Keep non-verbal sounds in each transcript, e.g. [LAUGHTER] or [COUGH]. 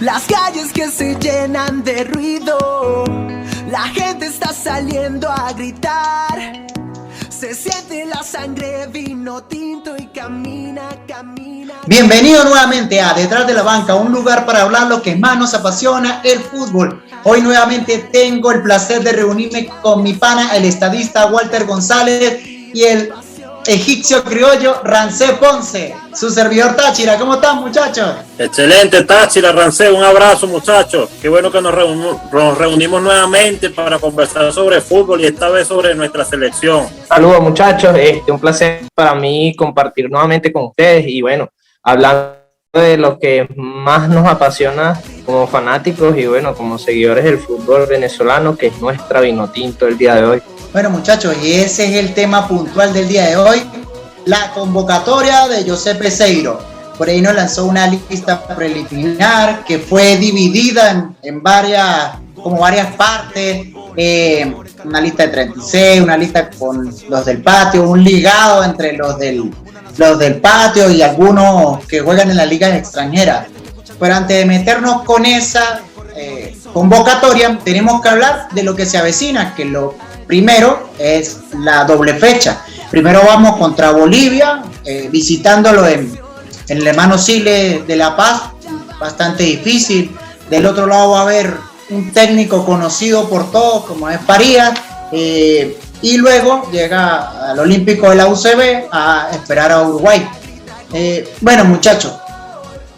Las calles que se llenan de ruido, la gente está saliendo a gritar. Se siente la sangre, vino tinto y camina, camina. Bienvenido nuevamente a Detrás de la Banca, un lugar para hablar lo que más nos apasiona, el fútbol. Hoy nuevamente tengo el placer de reunirme con mi pana, el estadista Walter González y el egipcio criollo Rancé Ponce, su servidor Táchira. ¿Cómo están, muchachos? Excelente, Táchira, Rancé, un abrazo, muchachos. Qué bueno que nos, reunimos nuevamente para conversar sobre fútbol y esta vez sobre nuestra selección. Saludos, muchachos. Este, un placer para mí compartir nuevamente con ustedes y bueno, hablando de lo que más nos apasiona como fanáticos y bueno, como seguidores del fútbol venezolano, que es nuestra vinotinto el día de hoy. Bueno muchachos, y ese es el tema puntual del día de hoy, la convocatoria de José Peseiro. Por ahí nos lanzó una lista preliminar que fue dividida en, varias, como varias partes, eh, una lista de 36, una lista con los del patio, un ligado entre los del, los del patio y algunos que juegan en la liga extranjera. Pero antes de meternos con esa eh, convocatoria, tenemos que hablar de lo que se avecina, que lo Primero es la doble fecha. Primero vamos contra Bolivia, eh, visitándolo en, el hermano Sile de La Paz, bastante difícil. Del otro lado va a haber un técnico conocido por todos, como es Parías. Eh, y luego llega al Olímpico de la UCB a esperar a Uruguay. Eh, bueno, muchachos,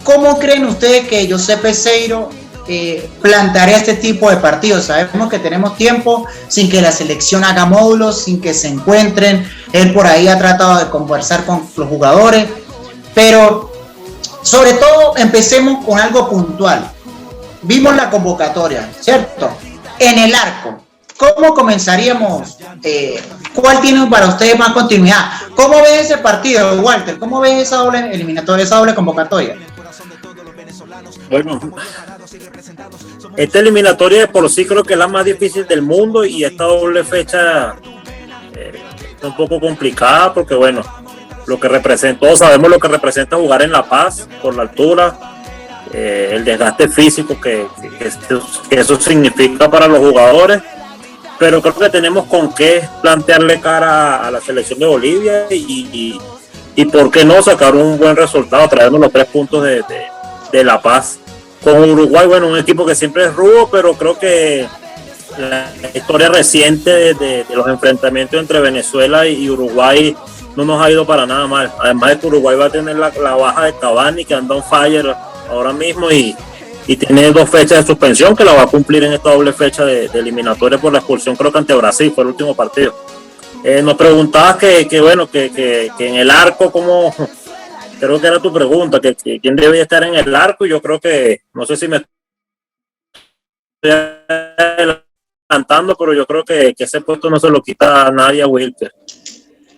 ¿cómo creen ustedes que José Peseiro eh, este tipo de partidos. Sabemos que tenemos tiempo sin que la selección haga módulos, sin que se encuentren. Él por ahí ha tratado de conversar con los jugadores, pero sobre todo empecemos con algo puntual. Vimos la convocatoria, ¿cierto? En el arco. ¿Cómo comenzaríamos? Eh, ¿Cuál tiene para ustedes más continuidad? ¿Cómo ves ese partido, Walter? ¿Cómo ves esa doble eliminatoria, esa doble convocatoria? Bueno, esta eliminatoria por sí creo que es la más difícil del mundo y esta doble fecha eh, es un poco complicada porque bueno, lo que representa, todos sabemos lo que representa jugar en La Paz por la altura, eh, el desgaste físico que, eso, significa para los jugadores, pero creo que tenemos con qué plantearle cara a la selección de Bolivia y, y, por qué no sacar un buen resultado, traernos los tres puntos de, de La Paz con Uruguay, bueno, un equipo que siempre es rudo, pero creo que la historia reciente de, los enfrentamientos entre Venezuela y Uruguay no nos ha ido para nada mal. Además de que Uruguay va a tener la, baja de Cavani, que anda on fire ahora mismo y, tiene dos fechas de suspensión que la va a cumplir en esta doble fecha de, eliminatoria por la expulsión, creo que ante Brasil fue el último partido. Eh, nos preguntabas que, bueno, que, que en el arco, ¿cómo, [LAUGHS] creo que era tu pregunta, que, quién debe estar en el arco, y yo creo que, no sé si me estoy adelantando, pero yo creo que, ese puesto no se lo quita a nadie a Wilker.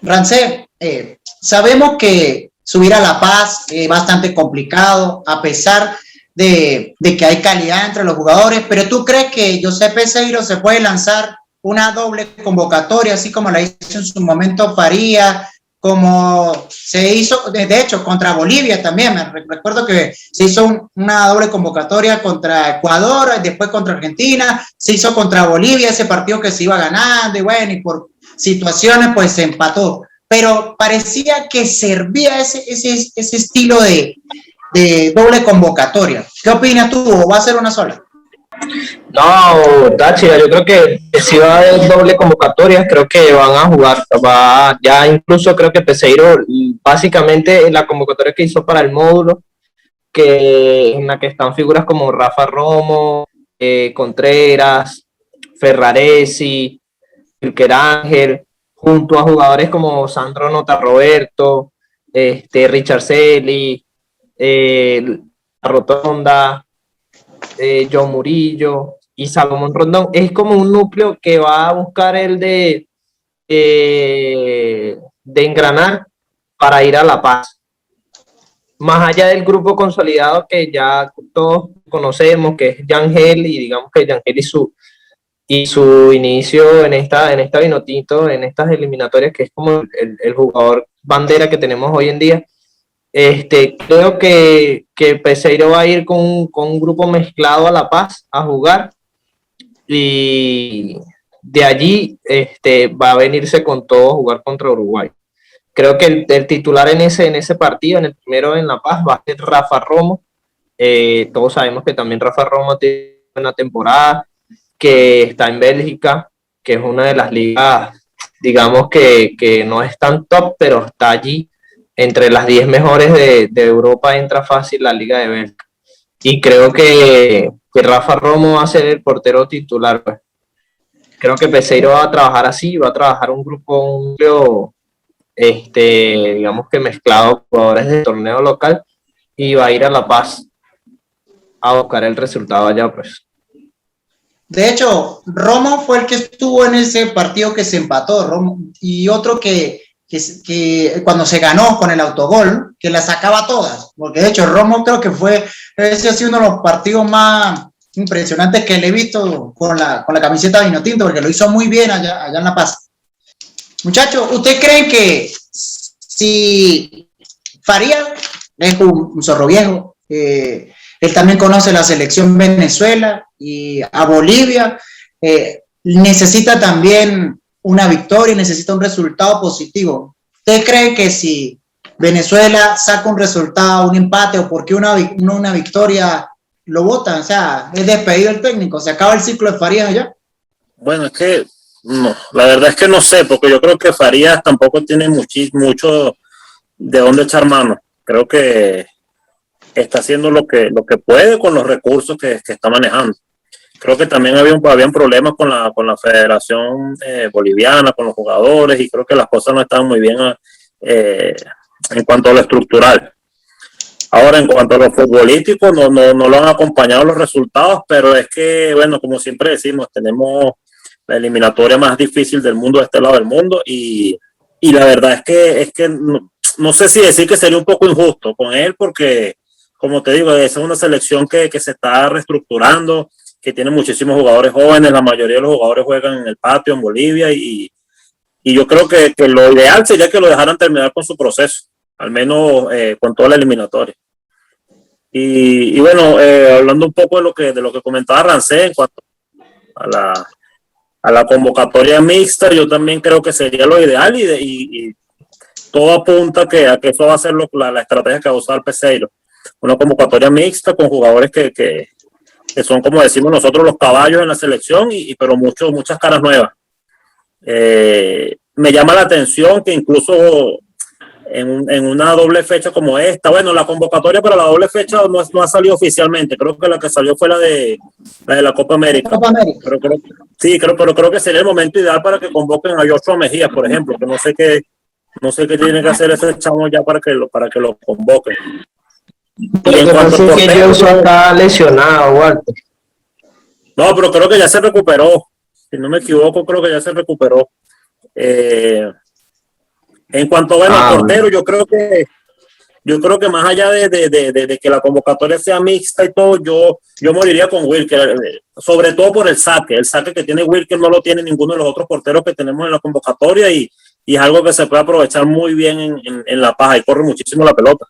Rancé, eh, sabemos que subir a La Paz es bastante complicado, a pesar de, que hay calidad entre los jugadores, pero ¿tú crees que José Peseiro se puede lanzar una doble convocatoria, así como la hizo en su momento Faría, como se hizo, de hecho, contra Bolivia también, me recuerdo que se hizo una doble convocatoria contra Ecuador, después contra Argentina, se hizo contra Bolivia, ese partido que se iba ganando, y bueno, y por situaciones pues se empató, pero parecía que servía ese, ese, ese estilo de, de doble convocatoria. ¿Qué opinas tú? ¿O va a ser una sola? No, Táchira, yo creo que si va a haber doble convocatoria, creo que van a jugar. Va, ya incluso creo que Peseiro, básicamente la convocatoria que hizo para el módulo, que en la que están figuras como Rafa Romo, eh, Contreras, Ferraresi, Wilker Ángel, junto a jugadores como Sandro Nota Roberto, este, Richard Selly, eh, Rotonda, eh, John Murillo y Salomón Rondón. Es como un núcleo que va a buscar el de, eh, de engranar para ir a La Paz. Más allá del grupo consolidado que ya todos conocemos, que es Yangel, y digamos que Yangel y su, y su inicio en esta, en esta en estas eliminatorias, que es como el, el jugador bandera que tenemos hoy en día Este, creo que, que Peseiro va a ir con, con un grupo mezclado a La Paz a jugar y de allí este, va a venirse con todo a jugar contra Uruguay. Creo que el, titular en ese, en ese partido, en el primero en La Paz, va a ser Rafa Romo. Eh, todos sabemos que también Rafa Romo tiene una temporada, que está en Bélgica, que es una de las ligas, digamos que, que no es tan top, pero está allí entre las 10 mejores de, de, Europa, entra fácil la Liga de Bélgica. Y creo que, que Rafa Romo va a ser el portero titular. Pues. Creo que Peseiro va a trabajar así, va a trabajar un grupo, un este, digamos que mezclado jugadores del torneo local y va a ir a La Paz a buscar el resultado allá, pues. De hecho, Romo fue el que estuvo en ese partido que se empató, Romo, y otro que, que, cuando se ganó con el autogol, que la sacaba todas, porque de hecho Romo creo que fue, ese ha sido uno de los partidos más impresionantes que le he visto con la, con la camiseta de Vinotinto, porque lo hizo muy bien allá, allá en La Paz. Muchachos, ¿ustedes creen que si Faría es un, zorro viejo, él también conoce la selección Venezuela y a Bolivia. Eh, necesita también una victoria, necesita un resultado positivo. ¿Usted cree que si Venezuela saca un resultado, un empate o porque una, una victoria lo votan? O sea, es despedido el técnico, se acaba el ciclo de Farías allá. Bueno, es que no, la verdad es que no sé, porque yo creo que Farías tampoco tiene mucho de dónde echar mano. Creo que está haciendo lo que, lo que puede con los recursos que, está manejando. Creo que también había un, habían problemas con la, con la Federación eh, Boliviana, con los jugadores, y creo que las cosas no estaban muy bien eh, en cuanto a lo estructural. Ahora, en cuanto a lo futbolístico, no, no, no lo han acompañado los resultados, pero es que, bueno, como siempre decimos, tenemos la eliminatoria más difícil del mundo de este lado del mundo y, y la verdad es que, es que no, no, sé si decir que sería un poco injusto con él porque como te digo, es una selección que, que se está reestructurando, que tiene muchísimos jugadores jóvenes, la mayoría de los jugadores juegan en el patio en Bolivia y, y yo creo que, que, lo ideal sería que lo dejaran terminar con su proceso, al menos eh, con toda la eliminatoria. Y, y bueno, eh, hablando un poco de lo que, de lo que comentaba Rancé en cuanto a la, a la convocatoria mixta, yo también creo que sería lo ideal y, y, y todo apunta que, a que eso va a ser lo, la, la, estrategia que va a usar Peseiro una convocatoria mixta con jugadores que, que, que, son, como decimos nosotros, los caballos en la selección, y, pero muchos, muchas caras nuevas. Eh, me llama la atención que incluso en, en, una doble fecha como esta, bueno, la convocatoria para la doble fecha no, no, ha salido oficialmente, creo que la que salió fue la de la, de la Copa América. Copa América. Pero creo, sí, creo, pero creo que sería el momento ideal para que convoquen a Joshua Mejía, por ejemplo, que no sé qué, no sé qué tiene que hacer ese chamo ya para que lo, para que lo convoquen. Lo que yo está lesionado, Walter. No, pero creo que ya se recuperó. Si no me equivoco, creo que ya se recuperó. Eh, en cuanto a ah, portero, yo creo que yo creo que más allá de, de, de, de, que la convocatoria sea mixta y todo, yo, yo moriría con Wilker, eh, sobre todo por el saque. El saque que tiene Wilker no lo tiene ninguno de los otros porteros que tenemos en la convocatoria y, y es algo que se puede aprovechar muy bien en, en, en la paja y corre muchísimo la pelota.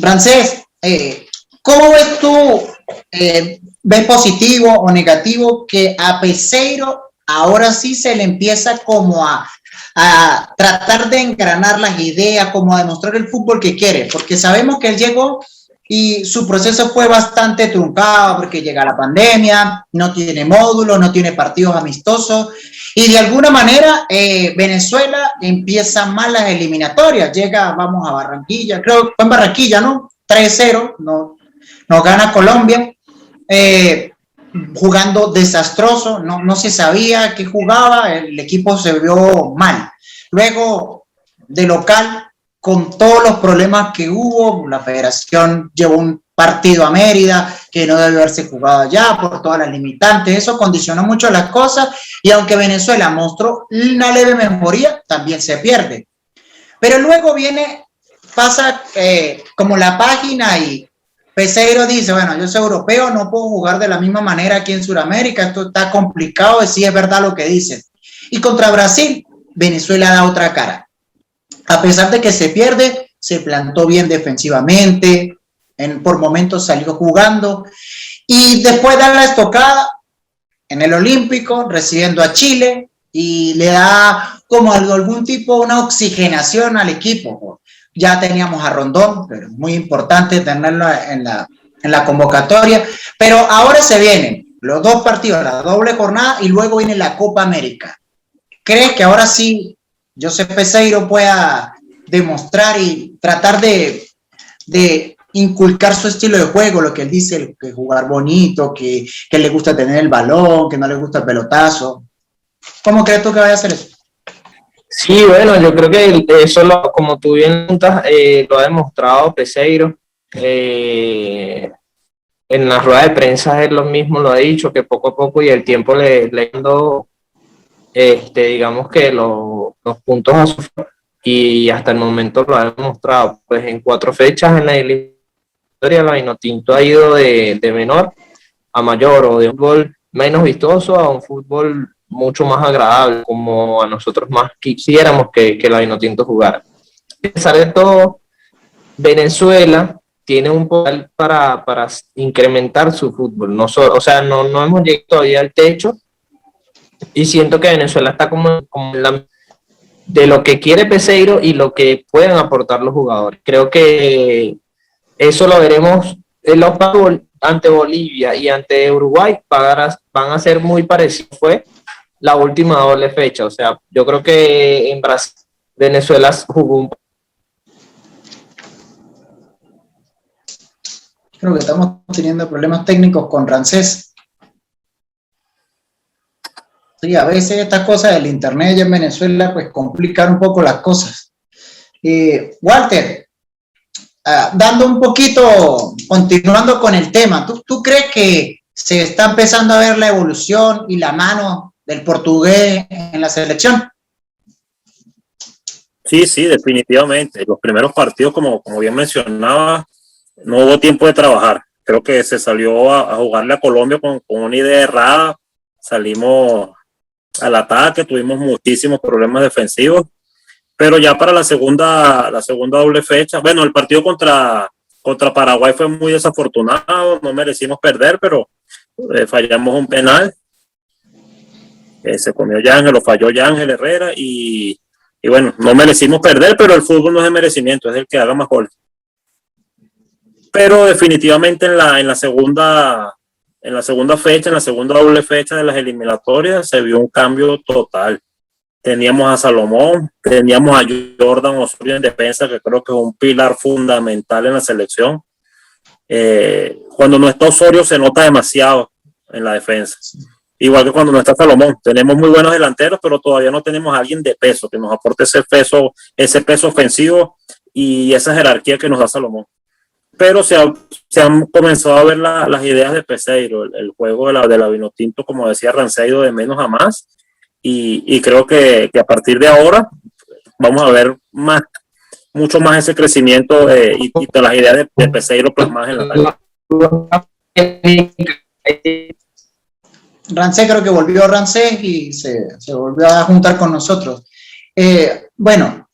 Francés, eh, ¿cómo ves tú, eh, ves positivo o negativo que a Peseiro ahora sí se le empieza como a, a tratar de engranar las ideas, como a demostrar el fútbol que quiere? Porque sabemos que él llegó y su proceso fue bastante truncado porque llega la pandemia, no tiene módulos, no tiene partidos amistosos y de alguna manera eh, Venezuela empieza mal las eliminatorias, llega, vamos a Barranquilla, creo que fue en Barranquilla, ¿no? 3-0, no, nos gana Colombia, eh, jugando desastroso, no, no se sabía qué jugaba, el equipo se vio mal. Luego, de local, con todos los problemas que hubo, la federación llevó un partido a Mérida que no debe haberse jugado allá por todas las limitantes. Eso condicionó mucho las cosas y aunque Venezuela mostró una leve mejoría, también se pierde. Pero luego viene, pasa eh, como la página y Peseiro dice, bueno, yo soy europeo, no puedo jugar de la misma manera aquí en Sudamérica, esto está complicado, si es verdad lo que dicen. Y contra Brasil, Venezuela da otra cara a pesar de que se pierde, se plantó bien defensivamente, en, por momentos salió jugando y después da la estocada en el Olímpico, recibiendo a Chile y le da como algún tipo una oxigenación al equipo. Ya teníamos a Rondón, pero es muy importante tenerlo en la, en la convocatoria, pero ahora se vienen los dos partidos, la doble jornada y luego viene la Copa América. ¿Crees que ahora sí José Peseiro pueda demostrar y tratar de, de inculcar su estilo de juego, lo que él dice, que jugar bonito, que, que, le gusta tener el balón, que no le gusta el pelotazo. ¿Cómo crees tú que vaya a hacer eso? Sí, bueno, yo creo que eso, lo, como tú bien eh, lo ha demostrado Peseiro. Eh, en la rueda de prensa él lo mismo lo ha dicho, que poco a poco y el tiempo le, le dando, este, digamos que los puntos a su y hasta el momento lo ha demostrado. Pues en cuatro fechas en la historia la Vinotinto ha ido de, de menor a mayor o de un fútbol menos vistoso a un fútbol mucho más agradable, como a nosotros más quisiéramos que, que la Vinotinto jugara. A pesar de todo, Venezuela tiene un poder para, para incrementar su fútbol. No o sea, no, no hemos llegado todavía al techo y siento que Venezuela está como, como la, de lo que quiere Peseiro y lo que pueden aportar los jugadores. Creo que eso lo veremos en los ante Bolivia y ante Uruguay van a ser muy parecidos. Fue la última doble fecha. O sea, yo creo que en Brasil, Venezuela jugó un Creo que estamos teniendo problemas técnicos con Rancés. Sí, a veces estas cosas del internet en Venezuela pues complican un poco las cosas. Eh, Walter, ah, dando un poquito, continuando con el tema, ¿tú, ¿tú crees que se está empezando a ver la evolución y la mano del portugués en la selección? Sí, sí, definitivamente. Los primeros partidos, como, como bien mencionaba, no hubo tiempo de trabajar. Creo que se salió a, jugarle a Colombia con, una idea errada. Salimos al ataque, tuvimos muchísimos problemas defensivos. Pero ya para la segunda, la segunda doble fecha, bueno, el partido contra, contra Paraguay fue muy desafortunado, no merecimos perder, pero eh, fallamos un penal. Eh, se comió Yángel, lo falló Yángel Herrera y, y bueno, no merecimos perder, pero el fútbol no es de merecimiento, es el que haga más goles pero definitivamente en la, en la segunda en la segunda fecha, en la segunda doble fecha de las eliminatorias, se vio un cambio total. Teníamos a Salomón, teníamos a Jordan Osorio en defensa, que creo que es un pilar fundamental en la selección. Eh, cuando no está Osorio se nota demasiado en la defensa. Igual que cuando no está Salomón. Tenemos muy buenos delanteros, pero todavía no tenemos a alguien de peso que nos aporte ese peso, ese peso ofensivo y esa jerarquía que nos da Salomón pero se, se, han comenzado a ver las ideas de Peseiro, el, juego de la, de la Vinotinto, como decía Ranceido, de menos a más, y, y creo que, que, a partir de ahora vamos a ver más, mucho más ese crecimiento de, y, de las ideas de, de Peseiro plasmadas en la Rancé creo que volvió Rancé y se, se, volvió a juntar con nosotros. Eh, bueno,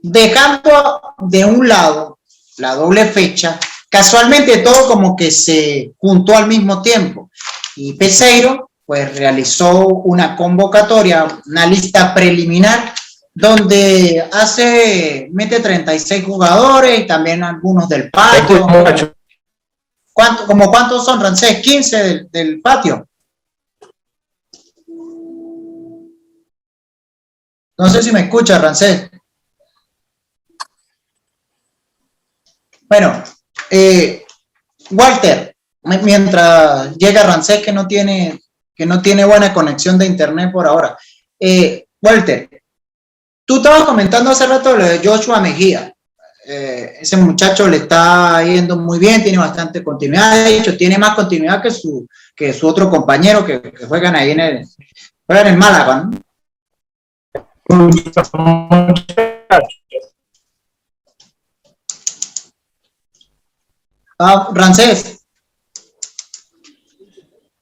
dejando de un lado la doble fecha, casualmente todo como que se juntó al mismo tiempo. Y Peseiro pues realizó una convocatoria, una lista preliminar donde hace, mete 36 jugadores y también algunos del patio. ¿Cuánto, como cuántos son, Rancés? 15 del, del patio. No sé si me escucha, Rancés. Bueno, eh, Walter, mientras llega Rancés que no tiene que no tiene buena conexión de internet por ahora. Eh, Walter, tú estabas comentando hace rato lo de Joshua Mejía. Eh, ese muchacho le está yendo muy bien, tiene bastante continuidad, de hecho, tiene más continuidad que su, que su otro compañero que, que juegan ahí en el, juegan en Málaga. Ah, Rancés.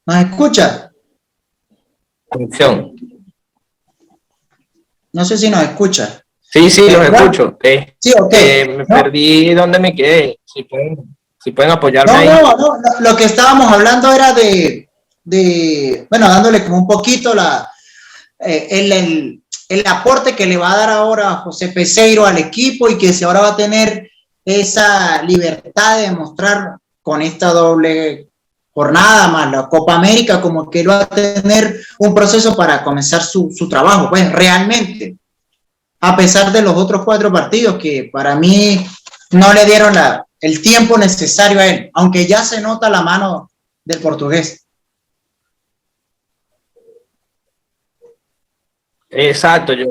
¿Nos escucha? Conexión. No sé si nos escucha. Sí, sí, los escucho. Eh, sí, ok. Eh, me perdí donde me quedé. Si pueden, si pueden apoyarme. No, no, no, lo que estábamos hablando era de, de bueno, dándole como un poquito la, eh, el, el, aporte que le va a dar ahora José Peseiro al equipo y que si ahora va a tener esa libertad de mostrar con esta doble jornada más la Copa América, como que va a tener un proceso para comenzar su, su trabajo, pues realmente a pesar de los otros cuatro partidos que para mí no le dieron el tiempo necesario a él, aunque ya se nota la mano del portugués. Exacto, yo.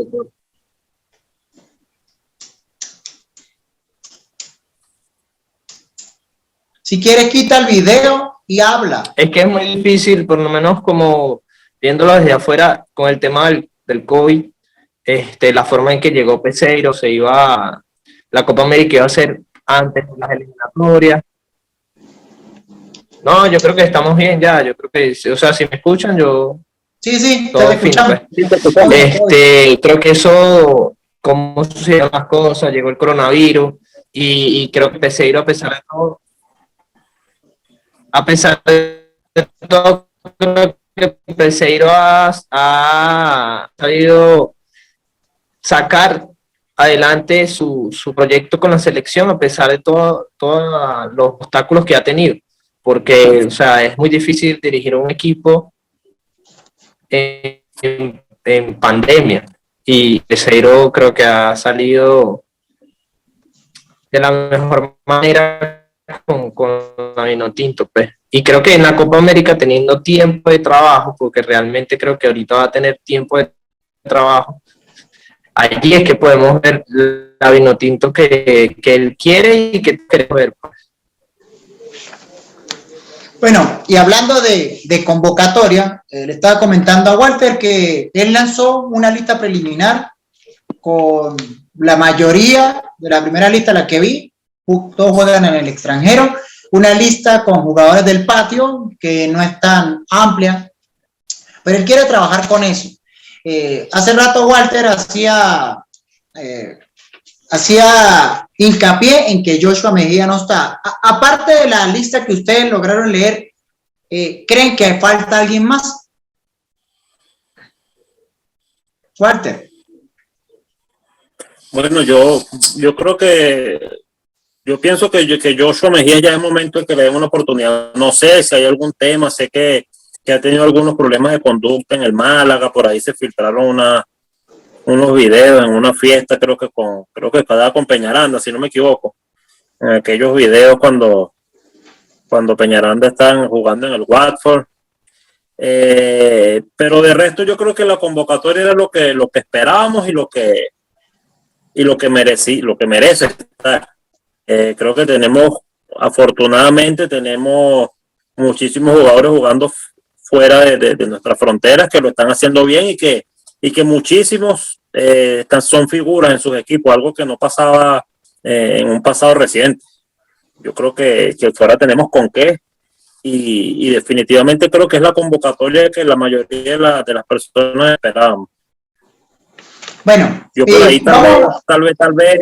Si quieres, quita el video y habla. Es que es muy difícil, por lo menos como viéndolo desde afuera, con el tema del, del COVID, este, la forma en que llegó Peseiro, se iba, la Copa América iba a ser antes de las eliminatorias. No, yo creo que estamos bien ya, yo creo que, o sea, si me escuchan, yo... Sí, sí, todo pues. Este, creo que eso, cómo sucedieron las cosas, llegó el coronavirus y, creo que Peseiro, a pesar de todo, a pesar de todo, creo que Peseiro ha, ha salido sacar adelante su, su, proyecto con la selección a pesar de todos los obstáculos que ha tenido, porque o sea, es muy difícil dirigir un equipo en, en, pandemia. Y Peseiro creo que ha salido de la mejor manera con, con la Tinto, pues. Y creo que en la Copa América teniendo tiempo de trabajo, porque realmente creo que ahorita va a tener tiempo de trabajo, allí es que podemos ver la vino tinto que, él quiere y que quiere ver. Bueno, y hablando de, convocatoria, eh, le estaba comentando a Walter que él lanzó una lista preliminar con la mayoría de la primera lista, la que vi, todos juegan en el extranjero, una lista con jugadores del patio que no es tan amplia, pero él quiere trabajar con eso. Eh, hace rato Walter hacía, eh, hacía hincapié en que Joshua Mejía no está. aparte de la lista que ustedes lograron leer, eh, ¿creen que falta alguien más? Walter. Bueno, yo, yo creo que yo pienso que, que Joshua Mejía ya es momento de que le den una oportunidad. No sé si hay algún tema, sé que que ha tenido algunos problemas de conducta en el Málaga, por ahí se filtraron una, unos videos en una fiesta, creo que con, creo que estaba con Peñaranda, si no me equivoco, en aquellos videos cuando, cuando Peñaranda están jugando en el Watford. Eh, pero de resto yo creo que la convocatoria era lo que, lo que esperábamos y lo que y lo que merecí, lo que merece eh, creo que tenemos, afortunadamente tenemos muchísimos jugadores jugando fuera de, nuestras fronteras que lo están haciendo bien y que, y que muchísimos eh, son figuras en sus equipos, algo que no pasaba eh, en un pasado reciente. Yo creo que, que ahora tenemos con qué y, definitivamente creo que es la convocatoria que la mayoría de, de las personas esperábamos. Bueno, yo por ahí tal, vez, tal vez, tal vez,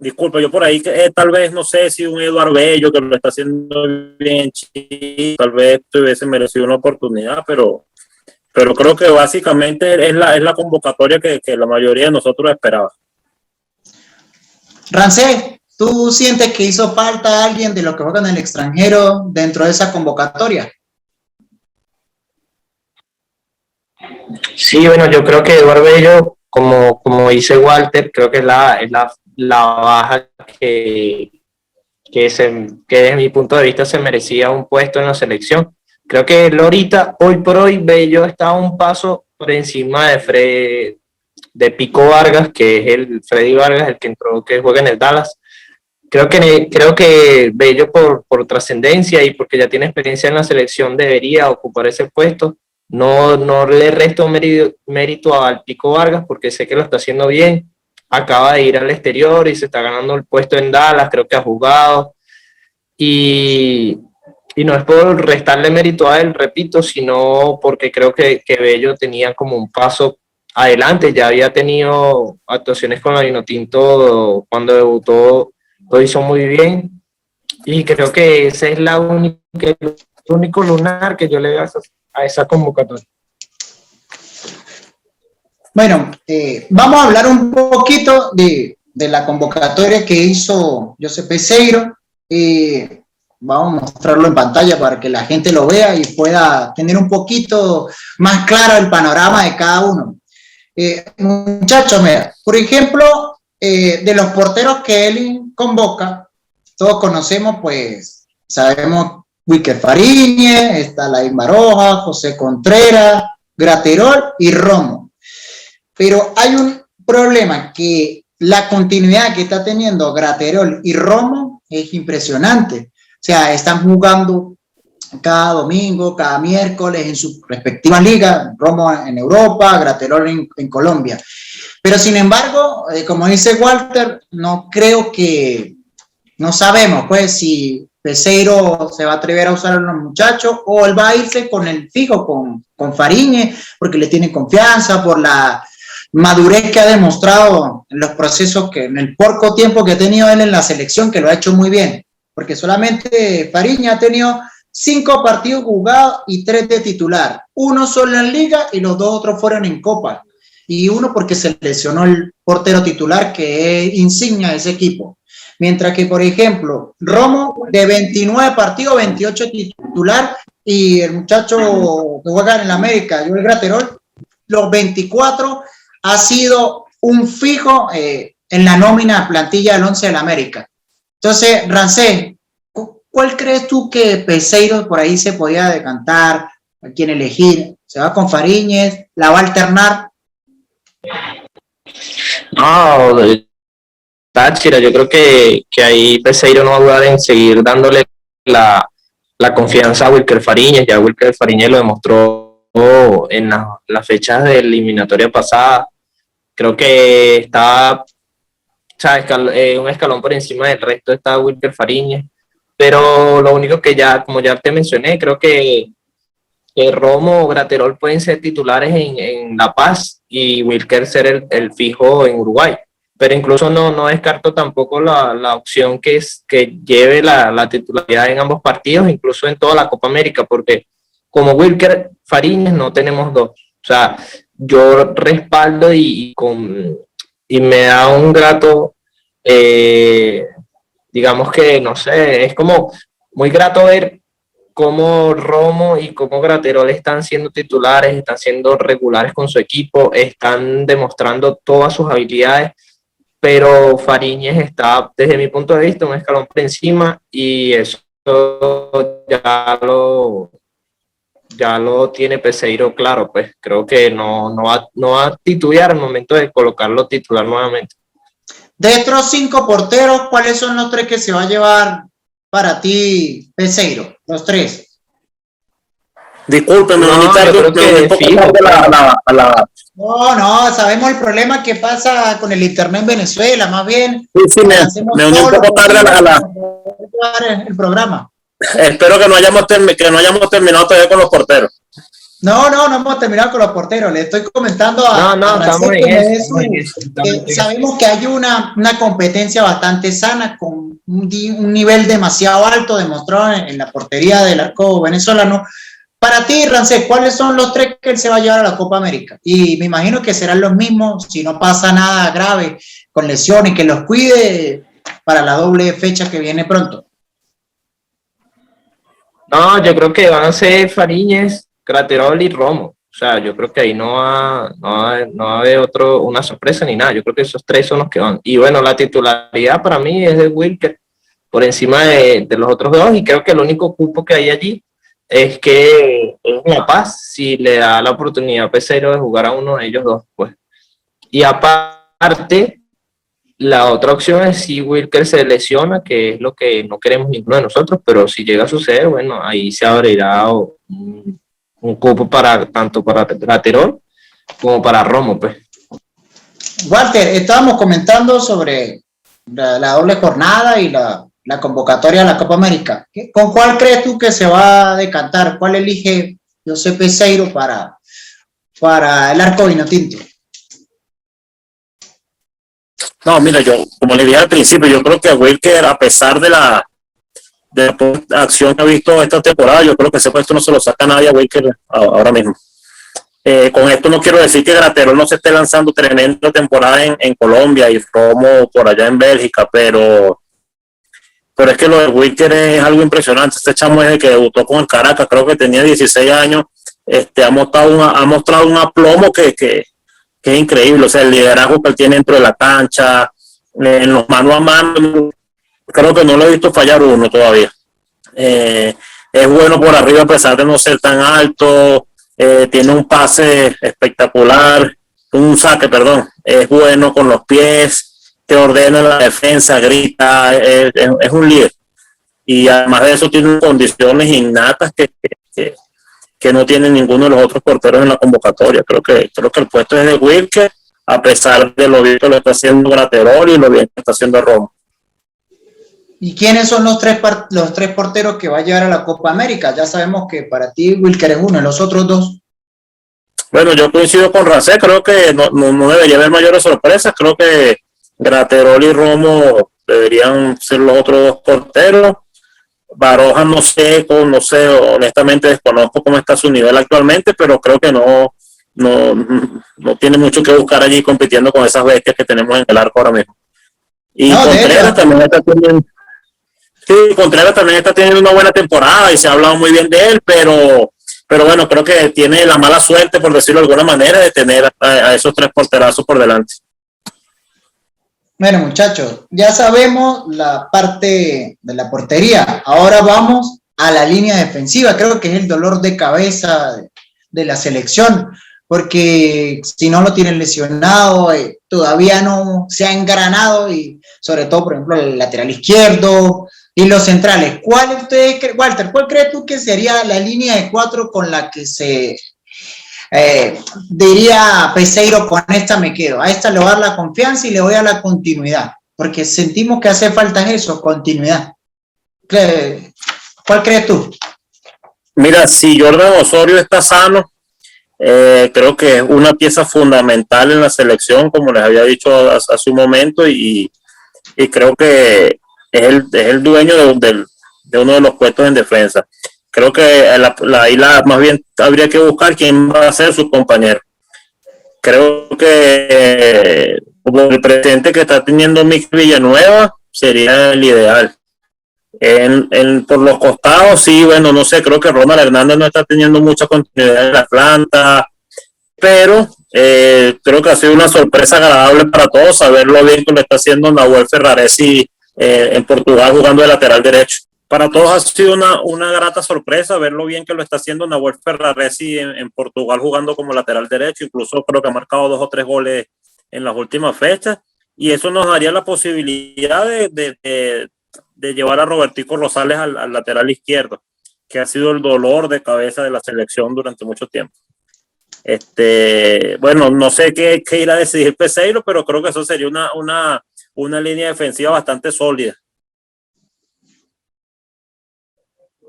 disculpa, yo por ahí eh, tal vez no sé si un Eduardo Bello que lo está haciendo bien tal vez tuviese merecido una oportunidad, pero, pero creo que básicamente es la, es la convocatoria que, la mayoría de nosotros esperaba. Rancé, ¿tú sientes que hizo falta alguien de lo que juega en el extranjero dentro de esa convocatoria? Sí, bueno, yo creo que Eduardo Bello, como, como dice Walter, creo que es la, es la la baja que, que, se, que desde mi punto de vista se merecía un puesto en la selección. Creo que Lorita, hoy por hoy, Bello está un paso por encima de Fred, de Pico Vargas, que es el Freddy Vargas, el que entró, que juega en el Dallas. Creo que, creo que Bello por, por trascendencia y porque ya tiene experiencia en la selección debería ocupar ese puesto. No, no le resto mérito, mérito al Pico Vargas porque sé que lo está haciendo bien acaba de ir al exterior y se está ganando el puesto en Dallas, creo que ha jugado. Y, y no es por restarle mérito a él, repito, sino porque creo que, que Bello tenía como un paso adelante, ya había tenido actuaciones con la Tinto cuando debutó, lo hizo muy bien y creo que ese es la única, el único lunar que yo le veo a esa, convocatoria. Bueno, eh, vamos a hablar un poquito de, la convocatoria que hizo José Peseiro. Eh, vamos a mostrarlo en pantalla para que la gente lo vea y pueda tener un poquito más claro el panorama de cada uno. Eh, muchachos, mira, por ejemplo, eh, de los porteros que él convoca, todos conocemos, pues, sabemos Wicker Fariñe, está la Maroja, José Contreras, Graterol y Romo. Pero hay un problema que la continuidad que está teniendo Graterol y Romo es impresionante. O sea, están jugando cada domingo, cada miércoles en sus respectivas ligas, Romo en Europa, Graterol en, Colombia. Pero sin embargo, eh, como dice Walter, no creo que, no sabemos pues si Peseiro se va a atrever a usar a los muchachos o él va a irse con el fijo, con, con Fariñe, porque le tiene confianza por la madurez que ha demostrado en los procesos que en el poco tiempo que ha tenido él en la selección, que lo ha hecho muy bien porque solamente Fariña ha tenido cinco partidos jugados y tres de titular. Uno solo en liga y los dos otros fueron en copa. Y uno porque se lesionó el portero titular que es insignia de ese equipo. Mientras que, por ejemplo, Romo de 29 partidos, 28 titular y el muchacho que juega en el América, Joel Graterol, los 24 ha sido un fijo eh, en la nómina plantilla del 11 del América. Entonces, Rancé, ¿cuál crees tú que Peseiro por ahí se podía decantar? ¿A quién elegir? ¿Se va con Fariñez? ¿La va a alternar? No, Táchira, yo creo que, ahí Peseiro no va a dudar en seguir dándole la, confianza a Wilker Fariñez. Ya Wilker Fariñez lo demostró en las fechas de eliminatoria pasada. Creo que está eh, un escalón por encima del resto está Wilker Fariñez. Pero lo único que ya, como ya te mencioné, creo que, Romo o Graterol pueden ser titulares en, La Paz y Wilker ser el, fijo en Uruguay. Pero incluso no, no descarto tampoco la, opción que, es, que lleve la, titularidad en ambos partidos, incluso en toda la Copa América, porque como Wilker Fariñez no tenemos dos. O sea, yo respaldo y, con, y me da un grato, eh, digamos que, no sé, es como muy grato ver cómo Romo y cómo Graterol están siendo titulares, están siendo regulares con su equipo, están demostrando todas sus habilidades, pero Fariñez está, desde mi punto de vista, un escalón por encima y eso ya lo, ya lo tiene Peseiro claro, pues creo que no, no, va, no va a titubear al momento de colocarlo titular nuevamente. De estos cinco porteros, ¿cuáles son los tres que se va a llevar para ti Peseiro? Los tres. Disculpen, no, no, no, no, sabemos el problema que pasa con el internet en Venezuela, más bien. Sí, sí, me, me uní un poco tarde a la, el programa. [LAUGHS] Espero que no, hayamos que no hayamos terminado todavía con los porteros. No, no, no hemos terminado con los porteros. Le estoy comentando a. No, no, estamos Sabemos que hay una, una, competencia bastante sana, con un, nivel demasiado alto demostrado en, la portería del arco venezolano. Para ti, Rancés, ¿cuáles son los tres que él se va a llevar a la Copa América? Y me imagino que serán los mismos, si no pasa nada grave con lesiones, que los cuide para la doble fecha que viene pronto. No, yo creo que van a ser Fariñez, Craterol y Romo. O sea, yo creo que ahí no va, no no a haber otro, una sorpresa ni nada. Yo creo que esos tres son los que van. Y bueno, la titularidad para mí es de Wilker por encima de, los otros dos. Y creo que el único cupo que hay allí es que es La Paz si le da la oportunidad a Pesero de jugar a uno de ellos dos. Pues. Y aparte, la otra opción es si Wilker se lesiona, que es lo que no queremos ninguno de nosotros, pero si llega a suceder, bueno, ahí se abrirá un, cupo para tanto para Laterón como para Romo, pues. Walter, estábamos comentando sobre la, doble jornada y la, convocatoria a la Copa América. ¿Con cuál crees tú que se va a decantar? ¿Cuál elige José Peseiro para, para el arco vino tinto? No, mira, yo, como le dije al principio, yo creo que Wilker, a pesar de la, de la acción que ha visto esta temporada, yo creo que ese puesto no se lo saca nadie a Wilker ahora mismo. Eh, con esto no quiero decir que Graterol no se esté lanzando tremenda temporada en, en Colombia y como por allá en Bélgica, pero pero es que lo de Wilker es algo impresionante. Este chamo desde que debutó con el Caracas, creo que tenía 16 años, este, ha, mostrado ha mostrado un aplomo que, que, que, es increíble. O sea, el liderazgo que él tiene dentro de la cancha, en los mano a mano, creo que no lo he visto fallar uno todavía. Eh, es bueno por arriba a pesar de no ser tan alto, eh, tiene un pase espectacular, un saque, perdón, es bueno con los pies, te ordena la defensa, grita, es, un líder. Y además de eso tiene condiciones innatas que, no tiene ninguno de los otros porteros en la convocatoria. Creo que, creo que el puesto es de Wilke, a pesar de lo bien que lo está haciendo Graterol y lo bien que está haciendo Roma. ¿Y quiénes son los tres, los tres porteros que va a llevar a la Copa América? Ya sabemos que para ti Wilker es uno, los otros dos. Bueno, yo coincido con Racé, creo que no, no debería haber mayores sorpresas, creo que Graterol y Romo deberían ser los otros dos porteros. Baroja no sé, no sé, honestamente desconozco cómo está su nivel actualmente, pero creo que no, no, tiene mucho que buscar allí compitiendo con esas bestias que tenemos en el arco ahora mismo. Y Contreras también está teniendo, sí, Contreras también está teniendo una buena temporada y se ha hablado muy bien de él, pero, pero bueno, creo que tiene la mala suerte, por decirlo de alguna manera, de tener a esos tres porterazos por delante. Bueno, muchachos, ya sabemos la parte de la portería. Ahora vamos a la línea defensiva. Creo que es el dolor de cabeza de la selección, porque si no lo tienen lesionado, eh, todavía no se ha engranado y sobre todo, por ejemplo, el lateral izquierdo y los centrales. ¿Cuál usted, Walter, cuál crees tú que sería la línea de cuatro con la que se eh, diría Peseiro, con esta me quedo. A esta le voy a dar la confianza y le voy a la continuidad, porque sentimos que hace falta eso, continuidad. ¿Cuál crees tú? Mira, si Jordan Osorio está sano, eh, creo que es una pieza fundamental en la selección, como les había dicho hace un momento, y, creo que es el, es el dueño de, de, uno de los puestos en defensa creo que la, la isla más bien habría que buscar quién va a ser su compañero. Creo que como el presidente que está teniendo Mick Villanueva sería el ideal. En, por los costados, sí, bueno, no sé, creo que Ronald Hernández no está teniendo mucha continuidad en la planta, pero eh, creo que ha sido una sorpresa agradable para todos saber lo bien que lo está haciendo Nahuel Ferraresi eh, en Portugal jugando de lateral derecho para todos ha sido una, una grata sorpresa ver lo bien que lo está haciendo Nahuel Ferraresi en, Portugal jugando como lateral derecho, incluso creo que ha marcado dos o tres goles en las últimas fechas, y eso nos daría la posibilidad de, de, de, llevar a Robertico Rosales al, al, lateral izquierdo, que ha sido el dolor de cabeza de la selección durante mucho tiempo. Este, bueno, no sé qué, qué irá a decidir Peseiro, pero creo que eso sería una, una, una línea defensiva bastante sólida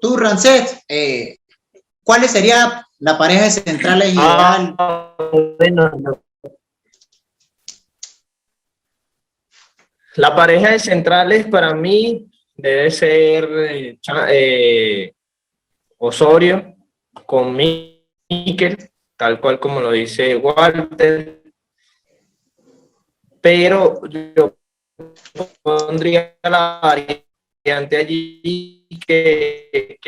Tú, Rancet, eh, ¿cuál sería la pareja de centrales ideal? Ah, la pareja de centrales para mí debe ser eh, eh, Osorio con Miquel, tal cual como lo dice Walter. Pero yo pondría la variante allí que,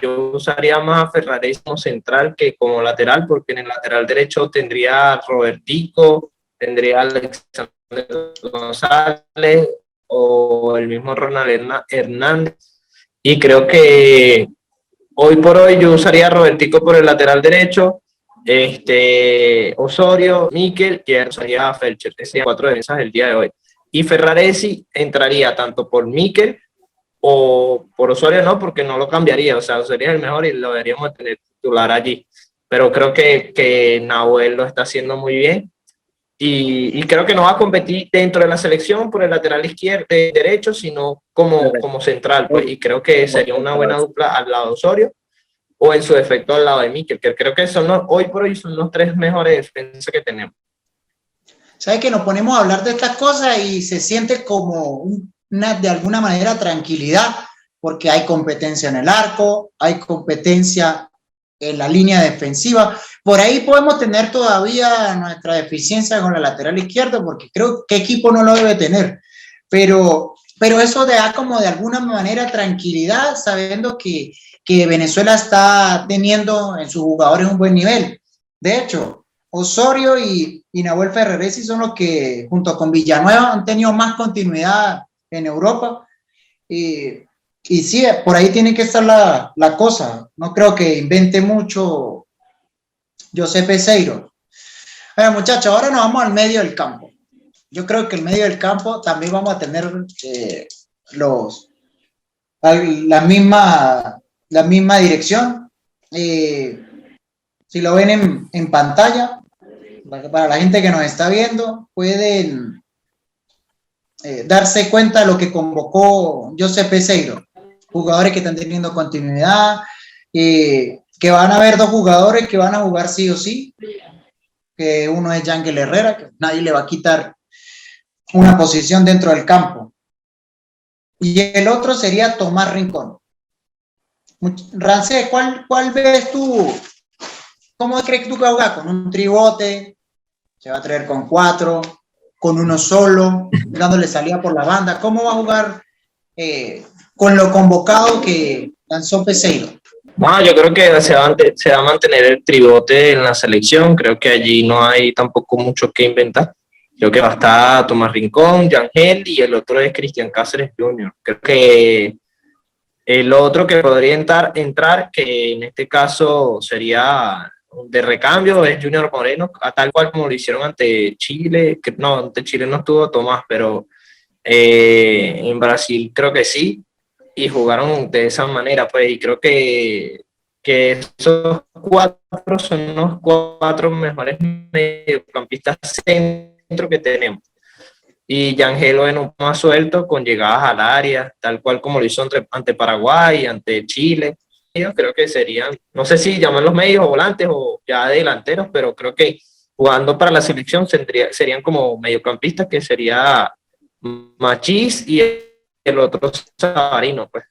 yo usaría más a Ferrari como central que como lateral, porque en el lateral derecho tendría a Robertico, tendría a Alexander González o el mismo Ronald Hernández. Y creo que hoy por hoy yo usaría a Robertico por el lateral derecho, este, Osorio, Miquel y usaría a Felcher. Serían cuatro defensas del día de hoy. Y Ferraresi entraría tanto por Miquel o por Osorio no, porque no lo cambiaría, o sea, sería el mejor y lo deberíamos tener titular allí. Pero creo que, que Nahuel lo está haciendo muy bien y, y, creo que no va a competir dentro de la selección por el lateral izquierdo, derecho, sino como, como central, pues, y creo que sería una buena dupla al lado de Osorio o en su defecto al lado de Mikel, que creo que son los, hoy por hoy son los tres mejores defensas que tenemos. ¿Sabe que nos ponemos a hablar de estas cosas y se siente como de alguna manera tranquilidad? Porque hay competencia en el arco, hay competencia en la línea defensiva. Por ahí podemos tener todavía nuestra deficiencia con la lateral izquierda, porque creo que equipo no lo debe tener. Pero, pero eso da como de alguna manera tranquilidad, sabiendo que, que Venezuela está teniendo en sus jugadores un buen nivel. De hecho, Osorio y, y Nahuel Ferreresi son los que, junto con Villanueva, han tenido más continuidad en Europa. Y y sí, por ahí tiene que estar la, la cosa. No creo que invente mucho José Peseiro. Bueno, muchachos, ahora nos vamos al medio del campo. Yo creo que el medio del campo también vamos a tener eh, los, la, misma, la misma dirección. Eh, si lo ven en, en, pantalla, para la gente que nos está viendo, pueden eh, darse cuenta de lo que convocó José Peseiro jugadores que están teniendo continuidad, eh, que van a haber dos jugadores que van a jugar sí o sí, que uno es Yangel Herrera, que nadie le va a quitar una posición dentro del campo. Y el otro sería Tomás Rincón. Rancé, ¿cuál, ¿cuál ves tú? ¿Cómo crees que tú que jugar? ¿Con un tribote? ¿Se va a traer con cuatro? ¿Con uno solo? ¿Dándole salida por la banda? ¿Cómo va a jugar eh, con lo convocado que lanzó Peseiro? Bueno, yo creo que se va, se va a mantener el tribote en la selección. Creo que allí no hay tampoco mucho que inventar. Creo que va a estar Tomás Rincón, Yangel y el otro es Cristian Cáceres Jr. Creo que el otro que podría entrar, entrar, que en este caso sería de recambio, es Junior Moreno, a tal cual como lo hicieron ante Chile. Que, no, ante Chile no estuvo Tomás, pero eh, en Brasil creo que sí y jugaron de esa manera, pues, y creo que, que esos cuatro son los cuatro mejores mediocampistas centro que tenemos. Y Yangelo en un más suelto con llegadas al área, tal cual como lo hizo ante, Paraguay, ante Chile. Creo que serían, no sé si llaman los medios o volantes o ya delanteros, pero creo que jugando para la selección serían como mediocampistas, que sería Machís y el otro Sabarino, pues.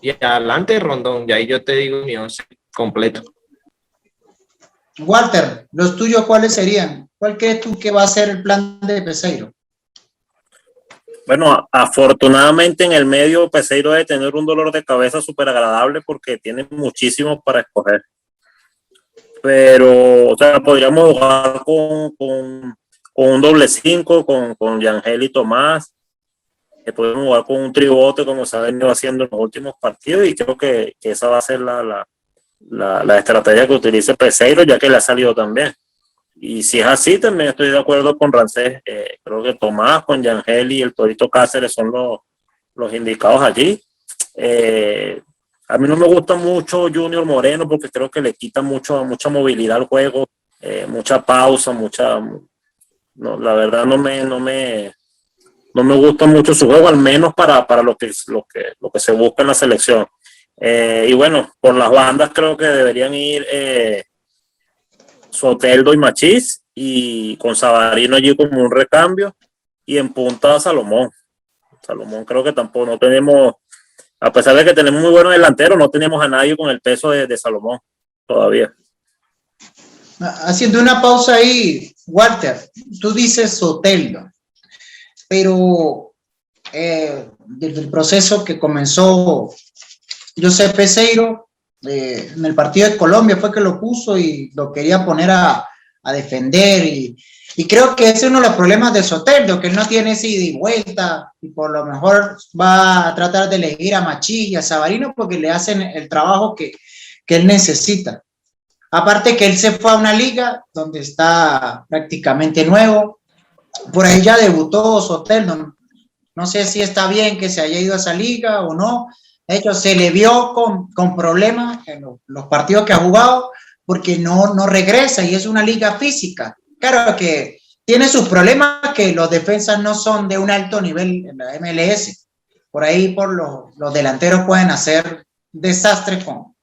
Y adelante Rondón, y ahí yo te digo mi once completo. Walter, los tuyos cuáles serían? ¿Cuál crees tú que va a ser el plan de Peseiro? Bueno, afortunadamente en el medio Peseiro debe tener un dolor de cabeza súper agradable porque tiene muchísimo para escoger. Pero, o sea, podríamos jugar con, con, un doble cinco, con, con Yangel y Tomás, podemos jugar con un tribote como se ha venido haciendo en los últimos partidos y creo que, esa va a ser la, la, la, la, estrategia que utilice Peseiro ya que le ha salido también. Y si es así, también estoy de acuerdo con Rancés. Eh, creo que Tomás, con Yangel y el Torito Cáceres son los, los indicados allí. Eh, a mí no me gusta mucho Junior Moreno porque creo que le quita mucho, mucha movilidad al juego, eh, mucha pausa, mucha... No, la verdad no me, no me, no me gusta mucho su juego, al menos para, para lo, que, lo, que, lo que se busca en la selección. Y bueno, por las bandas creo que deberían ir Soteldo y Machís y con Sabarino allí como un recambio y en punta Salomón. Salomón creo que tampoco no tenemos, a pesar de que tenemos muy buenos delanteros, no tenemos a nadie con el peso de, Salomón todavía. Haciendo una pausa ahí, Walter, tú dices Soteldo pero eh, desde el proceso que comenzó José Peseiro, en el partido de Colombia fue que lo puso y lo quería poner a, a defender y, creo que ese es uno de los problemas de Soteldo, que no tiene ese ida y vuelta y por lo mejor va a tratar de elegir a Machi y a Sabarino porque le hacen el trabajo que, que él necesita. Aparte que él se fue a una liga donde está prácticamente nuevo, por ahí ya debutó Sotel, no, sé si está bien que se haya ido a esa liga o no. De hecho, se le vio con, con problemas en los, partidos que ha jugado porque no, no regresa y es una liga física. Claro que tiene sus problemas que los defensas no son de un alto nivel en la MLS. Por ahí por los, los delanteros pueden hacer desastres con,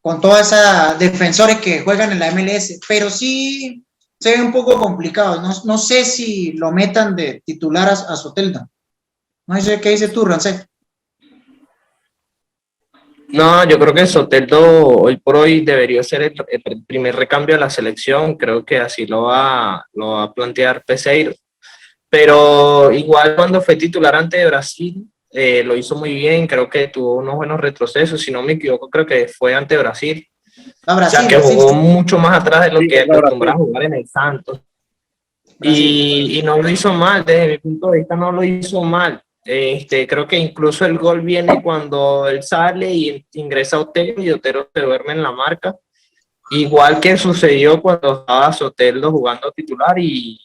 con todos esos defensores que juegan en la MLS, pero sí se ve un poco complicado. No, sé si lo metan de titular a, a. No sé qué dice tú, Rancé. No, yo creo que Soteldo hoy por hoy debería ser el, primer recambio de la selección. Creo que así lo va, lo va a plantear Peseiro. Pero igual cuando fue titular ante Brasil, eh, lo hizo muy bien. Creo que tuvo unos buenos retrocesos. Si no me equivoco, creo que fue ante Brasil. o sea, que jugó mucho más atrás de lo que acostumbraba a jugar en el Santos. Y, y, no lo hizo mal, desde mi punto de vista no lo hizo mal. Este, creo que incluso el gol viene cuando él sale y ingresa Otero y Otero se duerme en la marca. Igual que sucedió cuando estaba Soteldo jugando titular y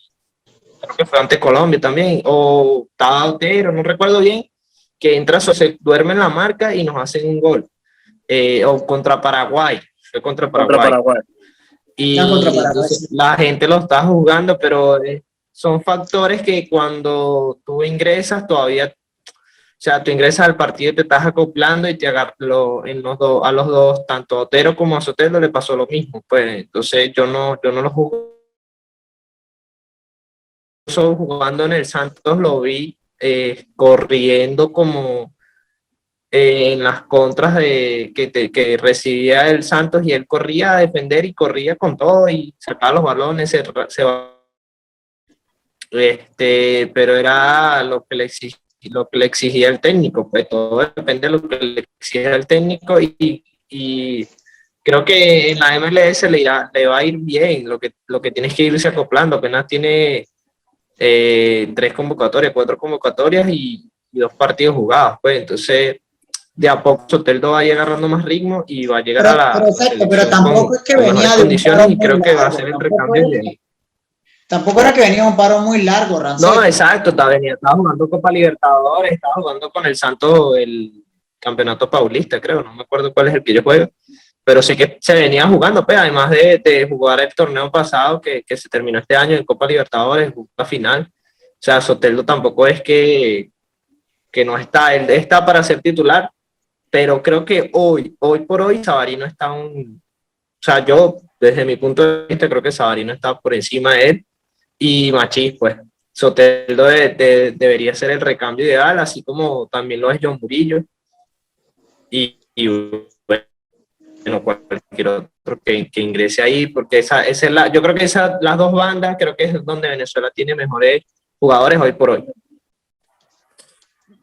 creo que fue ante Colombia también, o estaba Otero, no recuerdo bien, que entra, se duerme en la marca y nos hacen un gol. Eh, o contra Paraguay, fue contra Paraguay. Y la gente lo está jugando, pero eh, son factores que cuando tú ingresas todavía, o sea, tú ingresas al partido y te estás acoplando y te agarro en los dos, a los dos, tanto a Otero como a Sotelo le pasó lo mismo, pues entonces yo no, yo no lo jugo. Jugando en el Santos lo vi eh, corriendo como eh, en las contras de, que, que recibía el Santos y él corría a defender y corría con todo y sacaba los balones, se, se este, pero era lo que le exigía, lo que le exigía el técnico, pues todo depende de lo que le exigía el técnico y, y creo que en la MLS le, irá, le va a ir bien, lo que, lo que tienes que irse acoplando, apenas tiene eh, tres convocatorias, cuatro convocatorias y, dos partidos jugados, pues entonces de a poco Soteldo va a ir agarrando más ritmo y va a llegar a la... Pero, exacto, pero tampoco es que venía de condiciones y creo que va a ser el recambio de Tampoco era que venía un paro muy largo, Rancel. No, exacto, estaba, venía, estaba jugando Copa Libertadores, estaba jugando con el Santo el Campeonato Paulista, creo, no me acuerdo cuál es el que yo juego, pero sí que se venía jugando, pues, además de, de jugar el torneo pasado que, que, se terminó este año en Copa Libertadores, la final. O sea, Soteldo tampoco es que, que no está, él está para ser titular, pero creo que hoy, hoy por hoy, Sabarino está un. O sea, yo, desde mi punto de vista, creo que Sabarino está por encima de él y Machís, pues Soteldo debería ser el recambio ideal, así como también lo es John Murillo. Y, bueno, cualquier otro que, que, ingrese ahí, porque esa, esa es la, yo creo que esas las dos bandas, creo que es donde Venezuela tiene mejores jugadores hoy por hoy.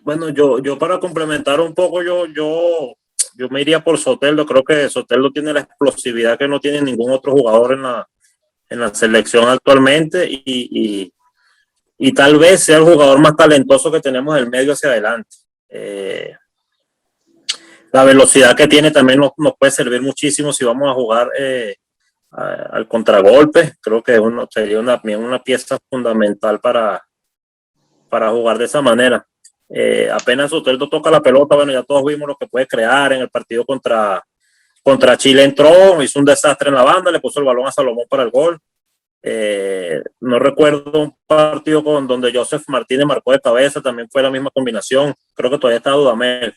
Bueno, yo, yo para complementar un poco, yo, yo, yo me iría por Soteldo. Creo que Soteldo tiene la explosividad que no tiene ningún otro jugador en la, en la selección actualmente y, y, tal vez sea el jugador más talentoso que tenemos del medio hacia adelante. Eh, la velocidad que tiene también nos, puede servir muchísimo si vamos a jugar eh, al contragolpe. Creo que uno, sería una, una pieza fundamental para, para jugar de esa manera. Eh, apenas usted toca la pelota, bueno, ya todos vimos lo que puede crear en el partido contra, contra Chile entró, hizo un desastre en la banda, le puso el balón a Salomón para el gol. Eh, no recuerdo un partido con donde Joseph Martínez marcó de cabeza, también fue la misma combinación. Creo que todavía está Dudamel.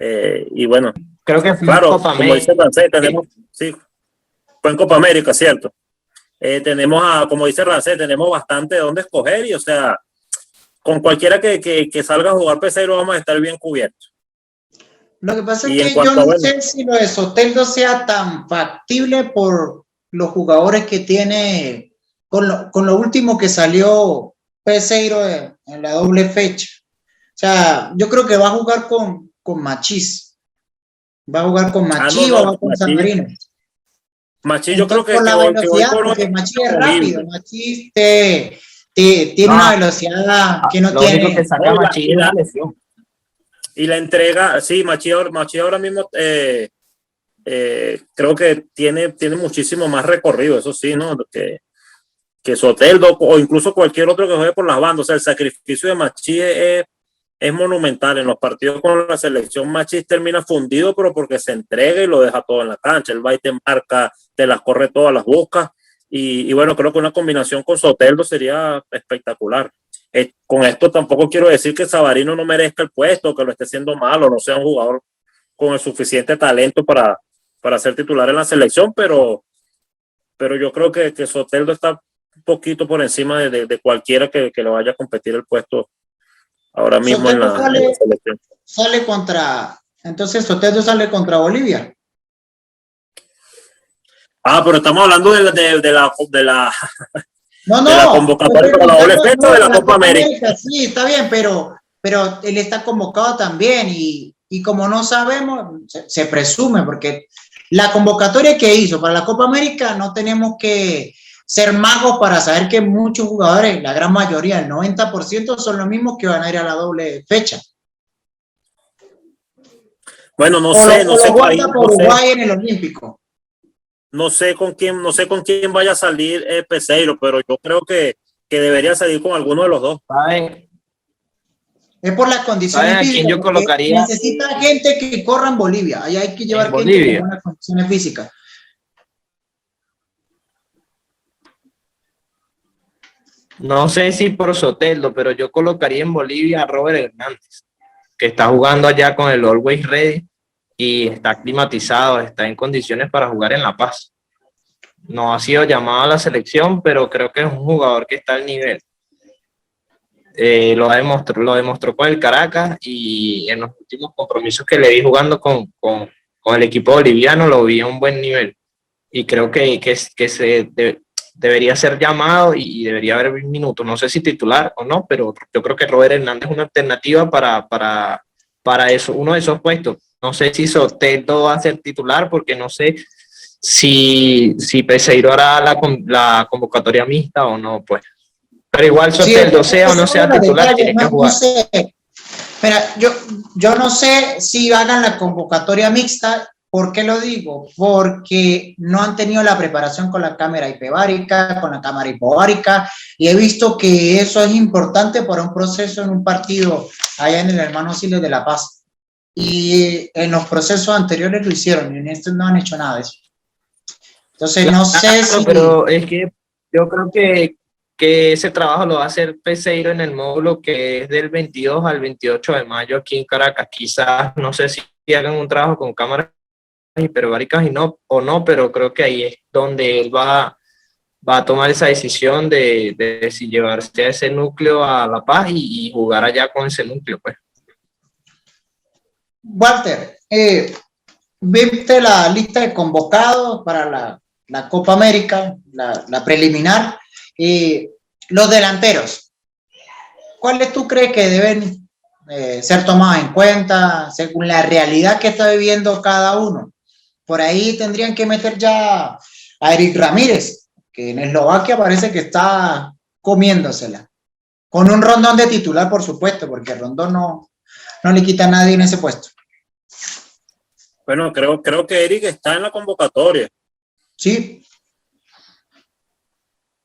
Eh, y bueno, creo que claro, Copa como dice Rancé, tenemos, sí, fue en Copa América, cierto. Eh, tenemos a, como dice Rancé, tenemos bastante de dónde escoger y, o sea, con cualquiera que, que, que salga a jugar Peseiro vamos a estar bien cubiertos. Lo que pasa es que yo no sé si lo de Soteldo sea tan factible por los jugadores que tiene, con lo, con lo último que salió Peseiro en, la doble fecha. O sea, yo creo que va a jugar con, con Machís. Va a jugar con ah, Machís o va con San Marino. Machís, yo creo que. Con la velocidad, porque Machís es rápido. Machís te, tiene una velocidad que no tiene. que saca Machís la lesión y la entrega, sí, Machi, ahora mismo eh, eh, creo que tiene, tiene muchísimo más recorrido, eso sí, ¿no? Que, que Soteldo o incluso cualquier otro que juegue por las bandas. El sacrificio de Machi es, es monumental. En los partidos con la selección, Machi termina fundido, pero porque se entrega y lo deja todo en la cancha. El va y te marca, te las corre todas, las busca. Y, y bueno, creo que una combinación con Soteldo sería espectacular. Eh, con esto tampoco quiero decir que Sabarino no merezca el puesto, que lo esté haciendo mal o no sea un jugador con el suficiente talento para, para ser titular en la selección, pero, pero yo creo que, que Soteldo está un poquito por encima de, de, cualquiera que, que, le vaya a competir el puesto ahora mismo en la, selección. Sale contra, entonces Soteldo sale contra Bolivia. Ah, pero estamos hablando de, de, de la, de la, no, no, de la convocatoria para la doble fecha de la, Copa América. Sí, está bien, pero, pero él está convocado también y, y como no sabemos, se, se, presume, porque la convocatoria que hizo para la Copa América no tenemos que ser magos para saber que muchos jugadores, la gran mayoría, el 90%, son los mismos que van a ir a la doble fecha. Bueno, no o sé, lo, no sé. Por Uruguay sé. en el Olímpico. No sé con quién, no sé con quién vaya a salir el Peseiro, pero yo creo que, que debería salir con alguno de los dos. Es por las condiciones ¿Saben a quién yo colocaría? Necesita gente que corra en Bolivia. Ahí hay que llevar En gente Bolivia. con buenas condiciones físicas. No sé si por Soteldo, pero yo colocaría en Bolivia a Robert Hernández, que está jugando allá con el Always Ready y está climatizado, está en condiciones para jugar en La Paz. No ha sido llamado a la selección, pero creo que es un jugador que está al nivel. Eh, lo, demostró, lo demostró con el Caracas y en los últimos compromisos que le vi jugando con, con, con el equipo boliviano lo vi a un buen nivel. Y creo que, que, que se de, debería ser llamado y, y, debería haber minutos. No sé si titular o no, pero yo creo que Robert Hernández es una alternativa para, para, para eso, uno de esos puestos. No sé si Soteldo va a ser titular porque no sé si, si Peseiro hará la, la convocatoria mixta o no, pues. Pero igual Soteldo, sí, sea o no sea titular, tiene que jugar. No sé. Mira, yo, yo no sé si hagan la convocatoria mixta. ¿Por qué lo digo? Porque no han tenido la preparación con la cámara hiperbárica, con la cámara hipovárica, y he visto que eso es importante para un proceso en un partido allá en el Hermano Siles de La Paz. Y en los procesos anteriores lo hicieron, y en estos no han hecho nada de eso. Entonces, no sé Claro, si... Pero es que yo creo que, que ese trabajo lo va a hacer Peseiro en el módulo que es del 22 al 28 de mayo aquí en Caracas. Quizás, no sé si hagan un trabajo con cámaras hiperbáricas y no, o no, pero creo que ahí es donde él va, va a tomar esa decisión de, de si llevarse a ese núcleo a La Paz y, y jugar allá con ese núcleo, pues. Walter, eh, viste la lista de convocados para la, Copa América, la, preliminar. Eh, los delanteros, ¿cuáles tú crees que deben eh, ser tomados en cuenta según la realidad que está viviendo cada uno? Por ahí tendrían que meter ya a Eric Ramírez, que en Eslovaquia parece que está comiéndosela. Con un rondón de titular, por supuesto, porque Rondón no, no le quita a nadie en ese puesto. Bueno, creo, creo que Eric está en la convocatoria. Sí.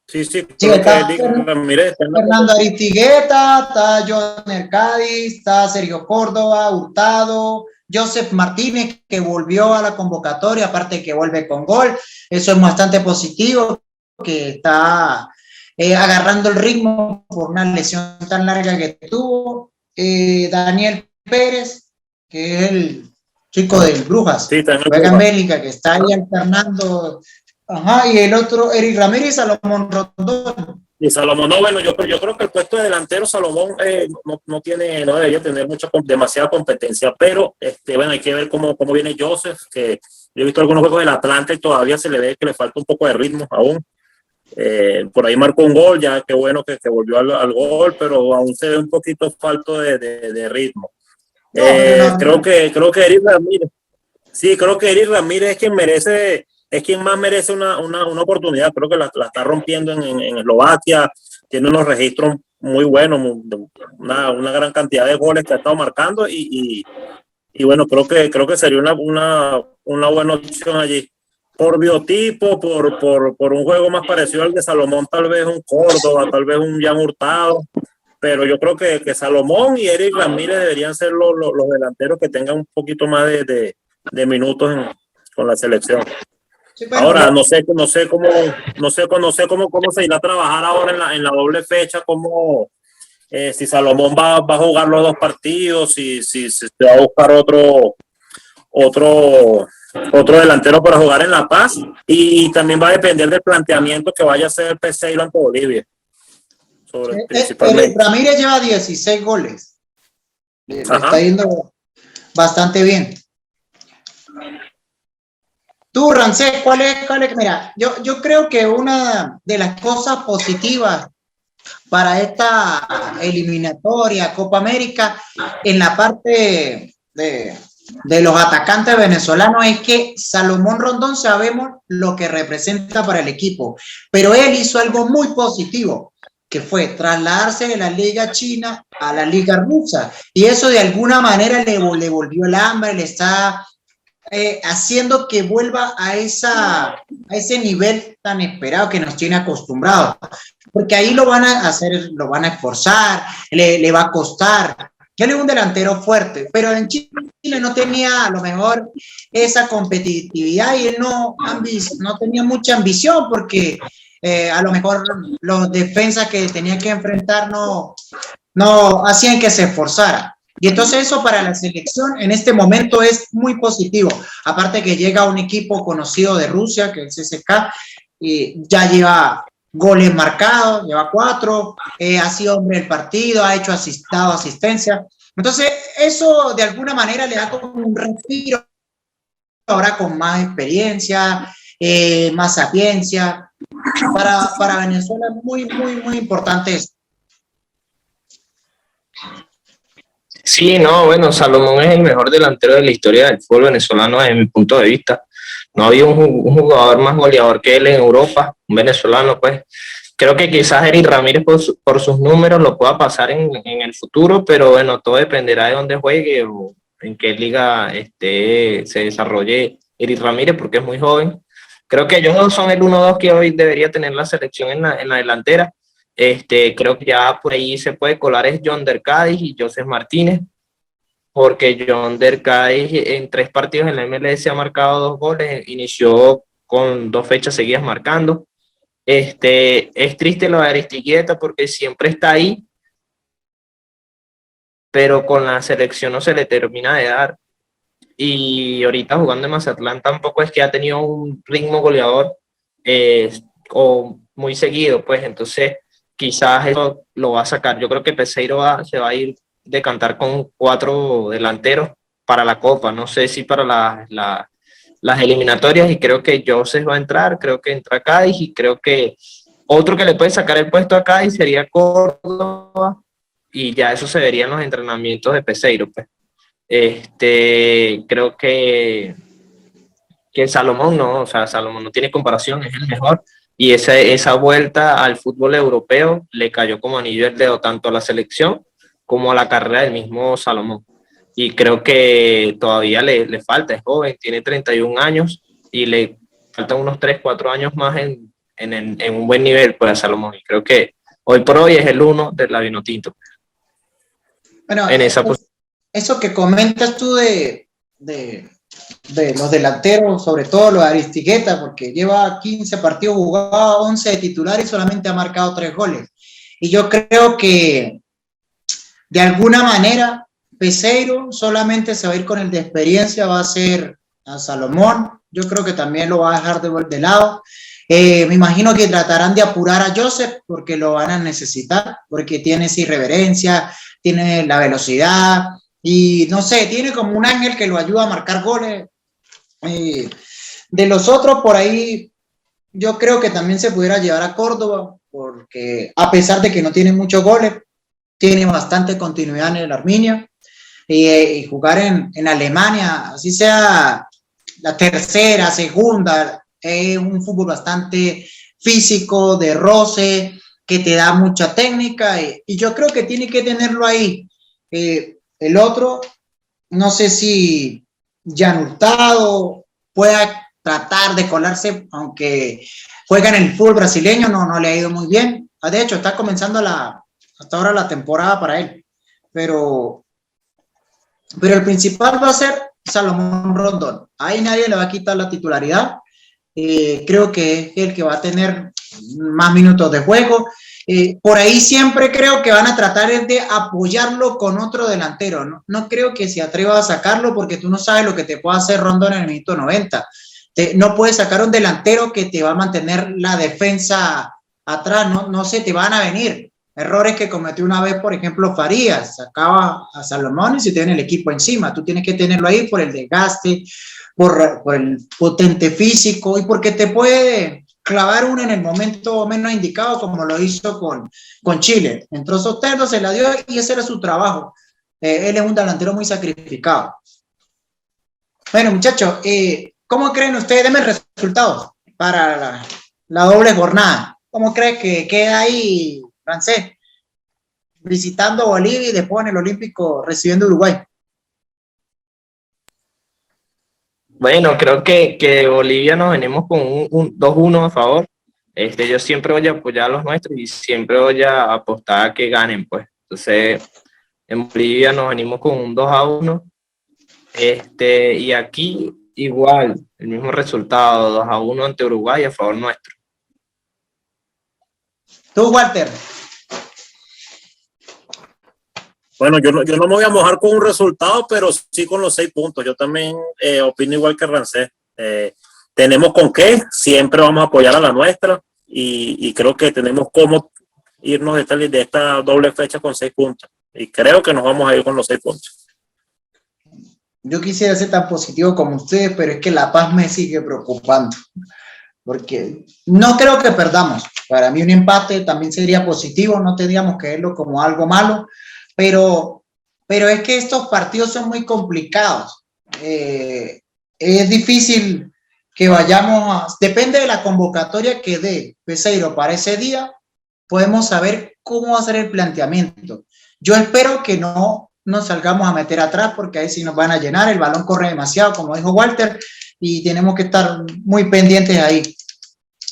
Sí, sí, Sí, está que Eric Ramírez está en la Fernando Aristigueta, está John Cádiz, está Sergio Córdoba, Hurtado, Joseph Martínez, que volvió a la convocatoria, aparte que vuelve con gol. Eso es bastante positivo, que está eh, agarrando el ritmo por una lesión tan larga que tuvo. Eh, Daniel Pérez, que es el chico del Brujas, Sí, juega en. Bélgica, que está ahí alternando. Ajá, y el otro, Eric Ramírez y Salomón Rondón. Y Salomón, no, bueno, yo, yo creo que el puesto de delantero Salomón eh, no, no tiene, no debería tener mucha, demasiada competencia, pero este, bueno, hay que ver cómo, cómo viene Joseph, que yo he visto algunos juegos del Atlante y todavía se le ve que le falta un poco de ritmo aún. Eh, por ahí marcó un gol, ya qué bueno que, que volvió al, al gol, pero aún se ve un poquito falto de, de- de ritmo. No, Eh, no, no. creo que creo que Eric Ramírez, sí, creo que Eric Ramírez es quien merece, es quien más merece una, una, una oportunidad. Creo que la, la está rompiendo en, en, en Eslovaquia, tiene unos registros muy buenos, una, una gran cantidad de goles que ha estado marcando y, y, y bueno, creo que creo que sería una, una, una buena opción allí. Por biotipo, por, por, por un juego más parecido al de Salomón, tal vez un Córdoba, tal vez un Jan Hurtado, pero yo creo que, que Salomón y Eric Ramírez deberían ser los, los, los delanteros que tengan un poquito más de, de, de minutos en- con la selección. Sí, bueno, Ahora no sé, no sé cómo, no sé, no sé cómo, cómo se irá a trabajar ahora en la, en la doble fecha, cómo eh, si Salomón va, va a jugar los dos partidos, si, si, si se va a buscar otro, otro, otro delantero para jugar en La Paz y, también va a depender del planteamiento que vaya a hacer el Peseiro ante Bolivia. Sobre, eh, eh, Ramírez lleva 16 goles. está yendo bastante bien. Tú, Rancé, ¿cuál es, cuál es? Mira, yo, yo creo que una de las cosas positivas para esta eliminatoria Copa América en la parte de, de los atacantes venezolanos es que Salomón Rondón sabemos lo que representa para el equipo, pero él hizo algo muy positivo, que fue trasladarse de la liga china a la liga rusa, y eso de alguna manera le, volvió el hambre, le está eh, haciendo que vuelva a, ese nivel tan esperado que nos tiene acostumbrados, porque ahí lo van a hacer, lo van a esforzar, le va a costar, él es un delantero fuerte, pero en Chile no tenía a lo mejor esa competitividad y él no, no tenía mucha ambición porque eh, a lo mejor los defensas que tenía que enfrentar no, no hacían que se esforzara. Y entonces eso para la selección en este momento es muy positivo. Aparte que llega un equipo conocido de Rusia, que es el CSK, y ya lleva goles marcados, lleva cuatro, eh, ha sido hombre del partido, ha hecho asistado asistencia. Entonces, eso de alguna manera le da como un respiro ahora con más experiencia, eh, más sapiencia. Para, para Venezuela es muy, muy, muy importante eso. Sí, no, bueno, Salomón es el mejor delantero de la historia del fútbol venezolano desde mi punto de vista. No había un, jugador más goleador que él en Europa, un venezolano, pues. Creo que quizás Eric Ramírez por, sus números lo pueda pasar en, el futuro, pero bueno, todo dependerá de dónde juegue o en qué liga este, se desarrolle Eric Ramírez, porque es muy joven. Creo que ellos dos son el 1-2 que hoy debería tener la selección en la, delantera. Este, creo que ya por ahí se puede colar es John Dercadis y Joseph Martínez porque John Derkay en tres partidos en la MLS ha marcado dos goles, inició con dos fechas seguidas marcando. Este, es triste lo de Aristiquieta porque siempre está ahí, pero con la selección no se le termina de dar. Y ahorita jugando en Mazatlán tampoco es que ha tenido un ritmo goleador eh, o muy seguido, pues entonces quizás eso lo va a sacar. Yo creo que Peseiro se va a ir de cantar con cuatro delanteros para la Copa. No sé si para las eliminatorias y creo que Joseph va a entrar, creo que entra Cádiz y creo que otro que le puede sacar el puesto a Cádiz sería Córdoba y ya eso se vería en los entrenamientos de Peseiro. Pues. Este, creo que, que Salomón no, o sea, Salomón no tiene comparación, es el mejor. Y esa, esa vuelta al fútbol europeo le cayó como anillo el dedo tanto a la selección como a la carrera del mismo Salomón. Y creo que todavía le, le falta, es joven, tiene 31 años y le faltan unos 3, 4 años más en, en, en un buen nivel pues, a Salomón. Y creo que hoy por hoy es el uno del Lavino Tinto. Bueno, en esa eso, eso que comentas tú de, de, de, los delanteros, sobre todo los de Aristigueta, porque lleva 15 partidos jugados, 11 de titular y solamente ha marcado 3 goles. Y yo creo que de alguna manera, Peseiro solamente se va a ir con el de experiencia, va a ser a Salomón, yo creo que también lo va a dejar de, de lado. Eh, me imagino que tratarán de apurar a Joseph porque lo van a necesitar, porque tiene esa irreverencia, tiene la velocidad y no sé, tiene como un ángel que lo ayuda a marcar goles. Eh, de los otros, por ahí, yo creo que también se pudiera llevar a Córdoba, porque a pesar de que no tiene muchos goles, tiene bastante continuidad en el Arminia eh, y, jugar en, en, Alemania, así sea la tercera, segunda, es un fútbol bastante físico, de roce, que te da mucha técnica y, yo creo que tiene que tenerlo ahí. Eh, el otro, no sé si Jan Hurtado pueda tratar de colarse, aunque juega en el fútbol brasileño, no, no le ha ido muy bien. Ah, de hecho, está comenzando la, hasta ahora la temporada para él. Pero, pero el principal va a ser Salomón Rondón. Ahí nadie le va a quitar la titularidad. Eh, creo que es el que va a tener más minutos de juego eh, por ahí siempre creo que van a tratar de apoyarlo con otro delantero. ¿no? no creo que se atreva a sacarlo porque tú no sabes lo que te puede hacer Rondón en el minuto 90. no puedes sacar un delantero que te va a mantener la defensa atrás, no, no se te van a venir. Errores que cometió una vez, por ejemplo, Farías, sacaba a Salomón y se tiene el equipo encima. Tú tienes que tenerlo ahí por el desgaste, por, por el potente físico y porque te puede clavar uno en el momento menos indicado, como lo hizo con, con Chile. Entró Soteldo, se la dio y ese era su trabajo. Eh, él es un delantero muy sacrificado. Bueno, muchachos, eh, ¿cómo creen ustedes? Denme resultados para la, la doble jornada. ¿Cómo creen que queda ahí francés, visitando Bolivia y después en el Olímpico recibiendo Uruguay. Bueno, creo que, que Bolivia nos venimos con un, 2-1 a favor. Este, yo siempre voy a apoyar a los nuestros y siempre voy a apostar a que ganen, pues. Entonces, en Bolivia nos venimos con un 2 a 1. Este, y aquí igual, el mismo resultado, 2 a 1 ante Uruguay a favor nuestro. Tú, Walter. Bueno, yo no, yo no me voy a mojar con un resultado, pero sí con los seis puntos. Yo también eh, opino igual que Rancé. Eh, tenemos con qué, siempre vamos a apoyar a la nuestra y, creo que tenemos cómo irnos de esta, de esta doble fecha con seis puntos. Y creo que nos vamos a ir con los seis puntos. Yo quisiera ser tan positivo como ustedes, pero es que La Paz me sigue preocupando porque no creo que perdamos. Para mí un empate también sería positivo, no tendríamos que verlo como algo malo, pero, pero es que estos partidos son muy complicados. Eh, es difícil que vayamos a, depende de la convocatoria que dé Peseiro para ese día, podemos saber cómo va a ser el planteamiento. Yo espero que no nos salgamos a meter atrás porque ahí sí nos van a llenar, el balón corre demasiado, como dijo Walter, y tenemos que estar muy pendientes ahí.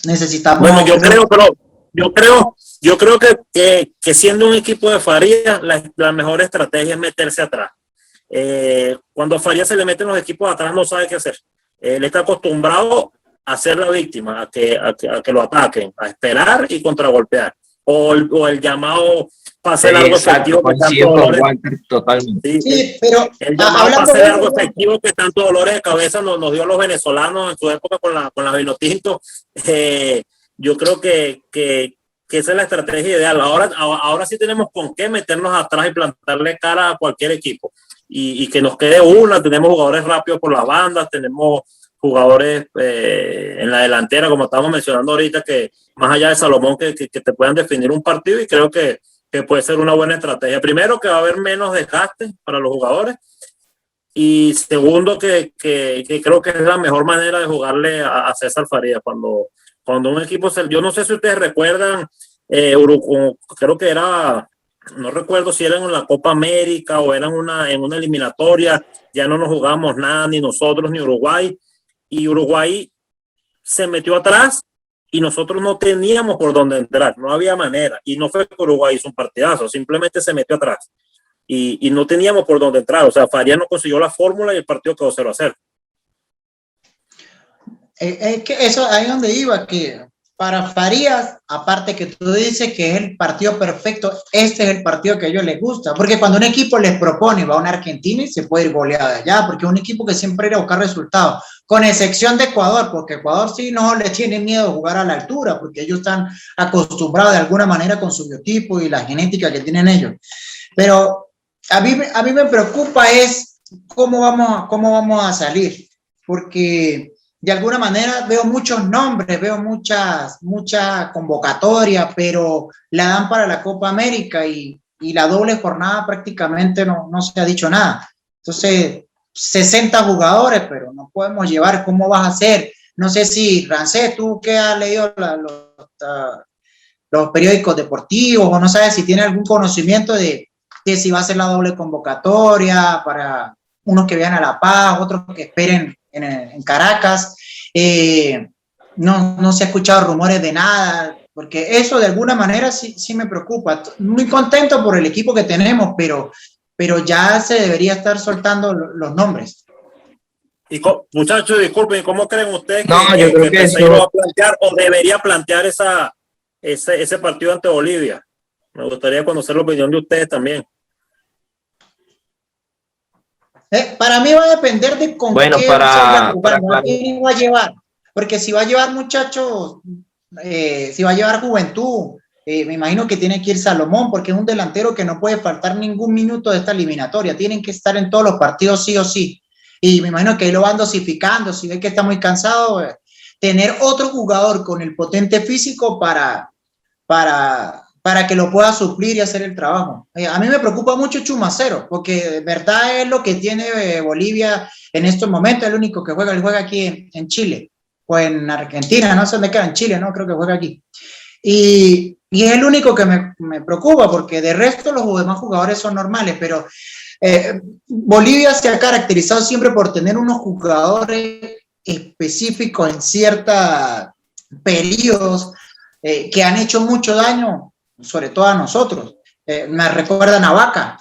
Necesitamos. Bueno, yo creo, pero yo creo, yo creo que, que, siendo un equipo de Farías, la, mejor estrategia es meterse atrás. Eh, cuando a Farías se le meten los equipos atrás, no sabe qué hacer. Él está acostumbrado a ser la víctima, a que, a que, lo ataquen, a esperar y contragolpear. O o el llamado pase largo efectivo que tanto dolores, totalmente. Sí, pero el llamado pase largo efectivo que tanto dolores de cabeza nos, nos dio los venezolanos en su época con la, con la Vinotinto. Eh, yo creo que, que, que, esa es la estrategia ideal. Ahora, ahora sí tenemos con qué meternos atrás y plantarle cara a cualquier equipo. Y, y que nos quede una, tenemos jugadores rápidos por las bandas, tenemos jugadores eh, en la delantera, como estábamos mencionando ahorita, que más allá de Salomón, que, que, que te puedan definir un partido y creo que, que puede ser una buena estrategia. Primero, que va a haber menos desgaste para los jugadores. Y segundo, que, que, que creo que es la mejor manera de jugarle a, César Faría. Cuando, cuando un equipo, se, yo no sé si ustedes recuerdan, eh, creo que era, no recuerdo si era en la Copa América o era en una, en una eliminatoria, ya no nos jugamos nada, ni nosotros ni Uruguay. Y Uruguay se metió atrás y nosotros no teníamos por dónde entrar, no había manera. Y no fue que Uruguay hizo un partidazo, simplemente se metió atrás. Y, y no teníamos por dónde entrar. O sea, Faría no consiguió la fórmula y el partido quedó 0 a 0. Eh, es que eso ahí donde iba, que para Farías, aparte que tú dices que es el partido perfecto, este es el partido que a ellos les gusta, porque cuando un equipo les propone, va a una Argentina y se puede ir goleada allá, porque es un equipo que siempre irá a buscar resultados, con excepción de Ecuador, porque Ecuador sí no le tiene miedo jugar a la altura, porque ellos están acostumbrados de alguna manera con su biotipo y la genética que tienen ellos. Pero a mí, a mí me preocupa es cómo vamos, cómo vamos a salir, porque de alguna manera veo muchos nombres, veo muchas, mucha convocatoria, pero la dan para la Copa América y, la doble jornada prácticamente no, no, se ha dicho nada. Entonces, 60 jugadores, pero no podemos llevar, ¿cómo vas a hacer? No sé si, Rancés, tú que has leído los, los, periódicos deportivos o no sabes si tiene algún conocimiento de, de si va a ser la doble convocatoria para unos que vayan a La Paz, otros que esperen en, Caracas. Eh, no, no se ha escuchado rumores de nada, porque eso de alguna manera sí, sí me preocupa. Muy contento por el equipo que tenemos, pero, pero ya se debería estar soltando los nombres. Y muchachos, disculpen, ¿cómo creen ustedes que, no, yo creo que, va a plantear o debería plantear esa, ese, ese partido ante Bolivia. Me gustaría conocer la opinión de ustedes también. Eh, para mí va a depender de con bueno, qué para, va a llevar. Porque si va a llevar muchachos, eh, si va a llevar juventud, eh, me imagino que tiene que ir Salomón, porque es un delantero que no puede faltar ningún minuto de esta eliminatoria. Tienen que estar en todos los partidos sí o sí. Y me imagino que ahí lo van dosificando. Si ve que está muy cansado, tener otro jugador con el potente físico para, para, para que lo pueda suplir y hacer el trabajo. Eh, a mí me preocupa mucho Chumacero, porque de verdad es lo que tiene eh, Bolivia en estos momentos, el único que juega, él juega aquí en, Chile, o en Argentina, no sé dónde queda, en Chile, no, creo que juega aquí. Y, y es el único que me, me, preocupa, porque de resto los demás jugadores son normales, pero eh, Bolivia se ha caracterizado siempre por tener unos jugadores específicos en ciertos periodos que han hecho mucho daño sobre todo a nosotros. Eh, me recuerdan a Vaca.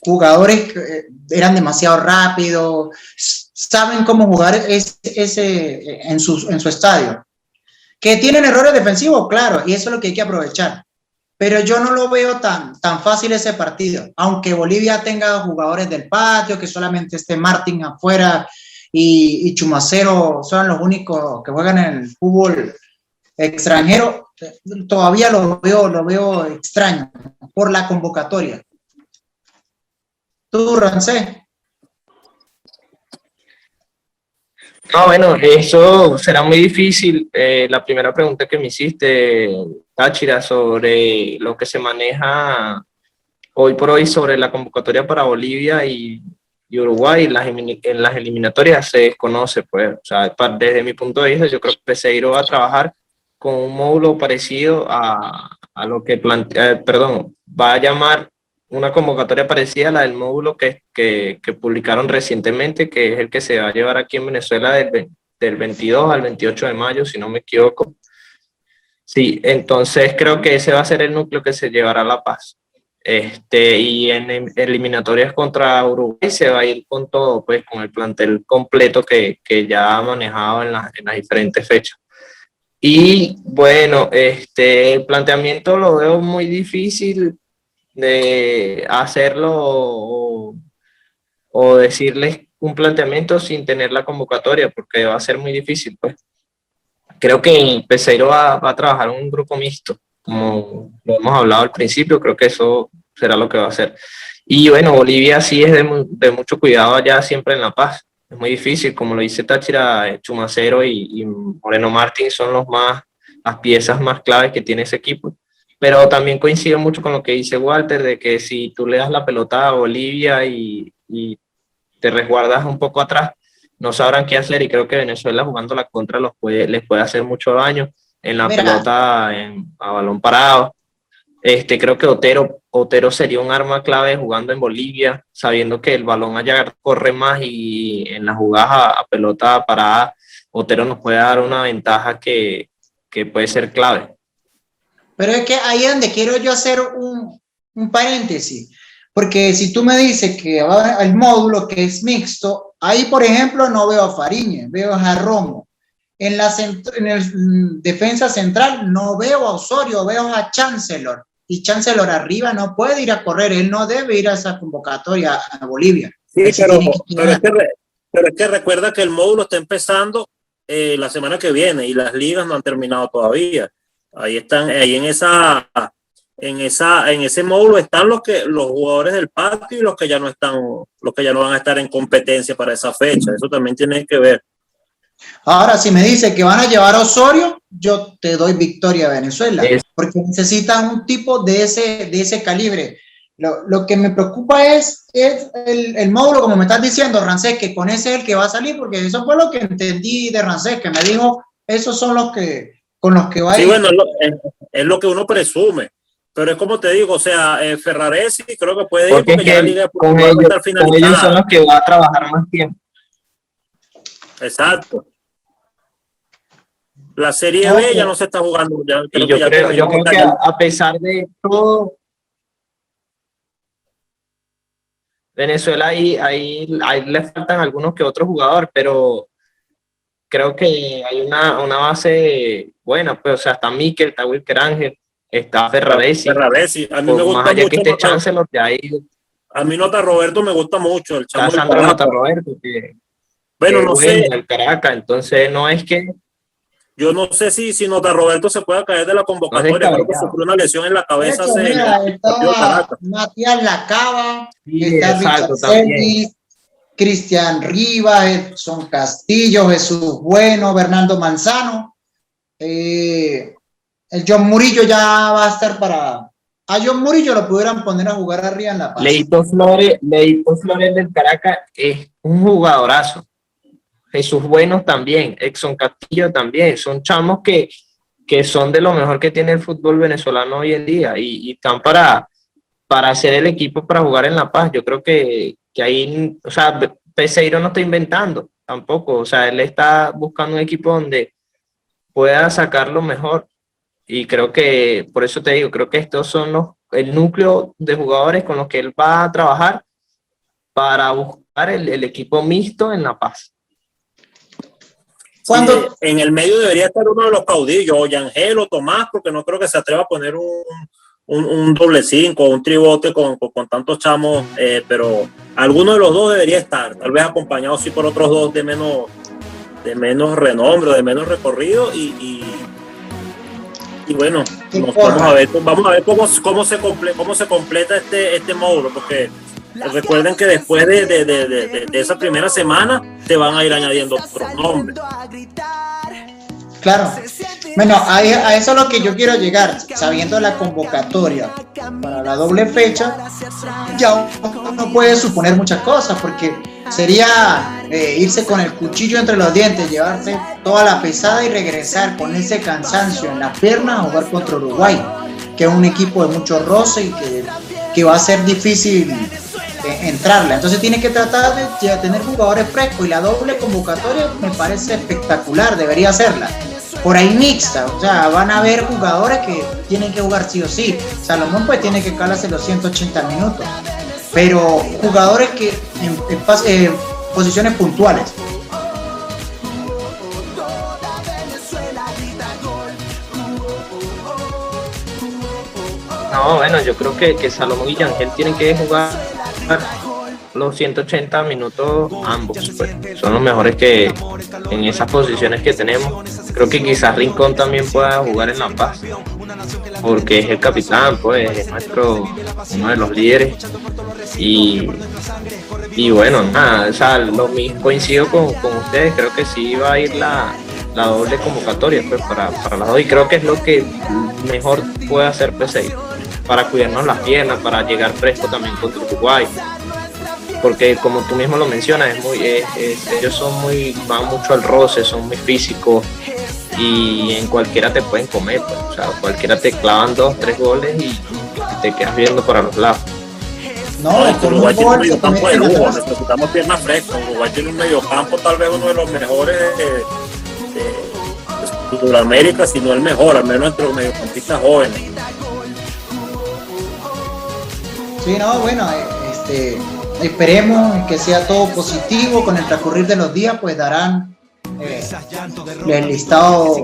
Jugadores que eh, eran demasiado rápidos, saben cómo jugar ese, en, su, en su estadio. Que tienen errores defensivos, claro, y eso es lo que hay que aprovechar. Pero yo no lo veo tan, tan fácil ese partido. Aunque Bolivia tenga jugadores del patio, que solamente esté Martín afuera y, y Chumacero son los únicos que juegan en el fútbol extranjero, todavía lo veo, lo veo extraño por la convocatoria. ¿Tú, Rancé? No, bueno, eso será muy difícil. Eh, la primera pregunta que me hiciste, Táchira, sobre lo que se maneja hoy por hoy sobre la convocatoria para Bolivia y, Uruguay en las, eliminatorias se desconoce, pues, o sea, desde mi punto de vista, yo creo que Peseiro va a trabajar con un módulo parecido a, a lo que plantea, eh, perdón, va a llamar una convocatoria parecida a la del módulo que, que, publicaron recientemente, que es el que se va a llevar aquí en Venezuela del, del 22 al 28 de mayo, si no me equivoco. Sí, entonces creo que ese va a ser el núcleo que se llevará a La Paz. Este, y en eliminatorias contra Uruguay se va a ir con todo, pues con el plantel completo que, que ya ha manejado en, en las diferentes fechas. Y bueno, este, planteamiento lo veo muy difícil de hacerlo o, decirles un planteamiento sin tener la convocatoria, porque va a ser muy difícil, pues. Creo que Peseiro va, va a trabajar un grupo mixto, como lo hemos hablado al principio, creo que eso será lo que va a hacer. Y bueno, Bolivia sí es de, de mucho cuidado allá siempre en La Paz es muy difícil, como lo dice Táchira, eh, Chumacero y, Moreno Martín son los más, las piezas más claves que tiene ese equipo. Pero también coincido mucho con lo que dice Walter, de que si tú le das la pelota a Bolivia y, te resguardas un poco atrás, no sabrán qué hacer y creo que Venezuela jugando la contra los puede, les puede hacer mucho daño en la pelota a balón parado. Este, creo que Otero, Otero sería un arma clave jugando en Bolivia, sabiendo que el balón allá corre más y en la jugada a, pelota parada, Otero nos puede dar una ventaja que, que, puede ser clave. Pero es que ahí es donde quiero yo hacer un, un paréntesis, porque si tú me dices que va el módulo que es mixto, ahí por ejemplo no veo a Fariñez, veo a Romo. En la en el, mm, defensa central no veo a Osorio, veo a Chancellor y Chancellor arriba no puede ir a correr, él no debe ir a esa convocatoria a Bolivia. Sí, pero, es que, recuerda que el módulo está empezando eh, la semana que viene y las ligas no han terminado todavía. Ahí están, ahí en esa, en esa, en ese módulo están los que, los jugadores del patio y los que ya no están, los que ya no van a estar en competencia para esa fecha. Eso también tiene que ver. Ahora, si me dice que van a llevar a Osorio, yo te doy victoria a Venezuela, porque necesitan un tipo de ese, de ese calibre. Lo, lo que me preocupa es, es el, el, módulo, como me estás diciendo, Rancés, que con ese es el que va a salir, porque eso fue lo que entendí de Rancés, que me dijo, esos son los que, con los que va a ir. Sí, bueno, es lo, que uno presume. Pero es como te digo, o sea, eh, Ferraresi creo que puede ir porque, ya la con, ellos, con ellos son los que va a trabajar más tiempo. Exacto. La Serie B ya no se está jugando. Ya, creo yo, creo, yo creo que a, pesar de todo, Venezuela ahí, ahí, ahí le faltan algunos que otros jugadores, pero creo que hay una, una base buena, pues, o sea, está Mikel, está Wilker Ángel, está Ferraresi. Ferraresi, a mí me gusta mucho. Que este Chancellor de ahí. A mí Nota Roberto me gusta mucho, el chamo Sandro Nota Roberto, que, bueno, no sé. El Caracas, entonces no es que yo no sé si, si Nota Roberto se pueda caer de la convocatoria, creo que sufrió una lesión en la cabeza. Hecho, mira, Matías Lacaba, está Cristian Rivas, Edson Castillo, Jesús Bueno, Bernardo Manzano. Eh, el John Murillo ya va a estar para. A John Murillo lo pudieran poner a jugar arriba en la paz. Leito Flores, Leito Flores del Caracas es un jugadorazo. Jesús Buenos también, Exxon Castillo también, son chamos que, que son de lo mejor que tiene el fútbol venezolano hoy en día y, están para, para hacer el equipo para jugar en La Paz. Yo creo que, que ahí, o sea, Peseiro no está inventando tampoco, o sea, él está buscando un equipo donde pueda sacar lo mejor y creo que, por eso te digo, creo que estos son los, el núcleo de jugadores con los que él va a trabajar para buscar el, el equipo mixto en La Paz. Cuando en el medio debería estar uno de los caudillos, o Yangel o Tomás, porque no creo que se atreva a poner un, un, doble cinco, un tribote con, con, tantos chamos, eh, pero alguno de los dos debería estar, tal vez acompañado sí por otros dos de menos, de menos renombre, de menos recorrido y, y, bueno, vamos a ver, vamos a ver cómo, cómo, se, comple, cómo se completa este, este módulo, porque Recuerden que después de, de, de, de, esa primera semana te van a ir añadiendo otros nombres. Claro. Bueno, a, a, eso es lo que yo quiero llegar, sabiendo la convocatoria para la doble fecha, ya uno puede suponer muchas cosas, porque sería eh, irse con el cuchillo entre los dientes, llevarse toda la pesada y regresar con ese cansancio en las piernas a jugar contra Uruguay, que es un equipo de mucho roce y que, que va a ser difícil entrarla. Entonces tiene que tratar de, tener jugadores frescos y la doble convocatoria me parece espectacular, debería hacerla. Por ahí mixta, o sea, van a haber jugadores que tienen que jugar sí o sí. Salomón pues tiene que calarse los 180 minutos. Pero jugadores que en, en posiciones puntuales. No, bueno, yo creo que, que Salomón y Yangel tienen que jugar los 180 minutos ambos. Pues, son los mejores que en esas posiciones que tenemos. Creo que quizás Rincón también pueda jugar en La Paz, porque es el capitán, pues es nuestro, uno de los líderes. Y, y bueno, nada, o lo mismo coincido con, con, ustedes, creo que sí va a ir la, la doble convocatoria pues, para, para las dos y creo que es lo que mejor puede hacer PSI para cuidarnos las piernas, para llegar fresco también contra Uruguay. Porque como tú mismo lo mencionas, es muy, ellos son muy, van mucho al roce, son muy físicos y en cualquiera te pueden comer, pues. o sea, cualquiera te clavan dos, tres goles y, te quedas viendo para los lados. No, no Uruguay tiene un medio campo de lujo, necesitamos piernas frescas. Uruguay tiene un medio campo tal vez uno de los mejores de, de, de Sudamérica, si no el mejor, al menos entre los mediocampistas jóvenes. Sí, no, bueno, este, esperemos que sea todo positivo. Con el transcurrir de los días, pues darán eh, el listado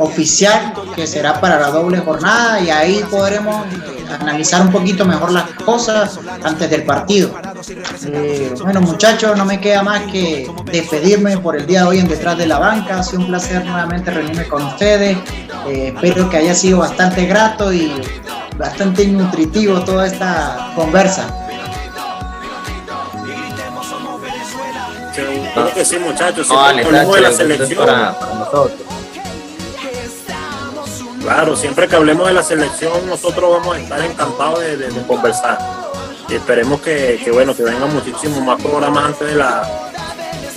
oficial que será para la doble jornada y ahí podremos analizar un poquito mejor las cosas antes del partido. Eh, bueno muchachos, no me queda más que despedirme por el día de hoy en Detrás de la Banca. Ha sido un placer nuevamente reunirme con ustedes. Eh, espero que haya sido bastante grato y bastante nutritivo toda esta conversa. Claro que sí, muchachos. la selección. Claro, siempre que hablemos de la selección, nosotros vamos a estar encantados de, conversar. Y esperemos que, que, bueno, que vengan muchísimos más programas antes de la,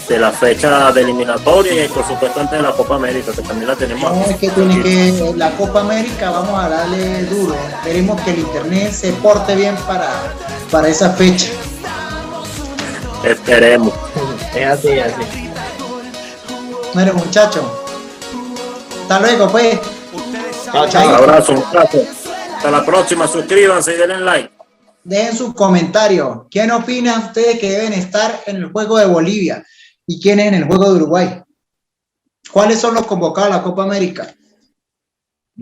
de la fecha de eliminatoria y por supuesto antes de la Copa América, que también la tenemos. No, es que tiene que, la Copa América vamos a darle duro. Esperemos que el internet se porte bien para, para esa fecha. Esperemos. Es así, es así. Bueno, muchachos. Hasta luego, pues. Chao, Un abrazo, un abrazo. Hasta la próxima. Suscríbanse y denle like. Dejen sus comentarios. ¿Quién opina ustedes que deben estar en el juego de Bolivia? Y quién es en el juego de Uruguay. ¿Cuáles son los convocados a la Copa América?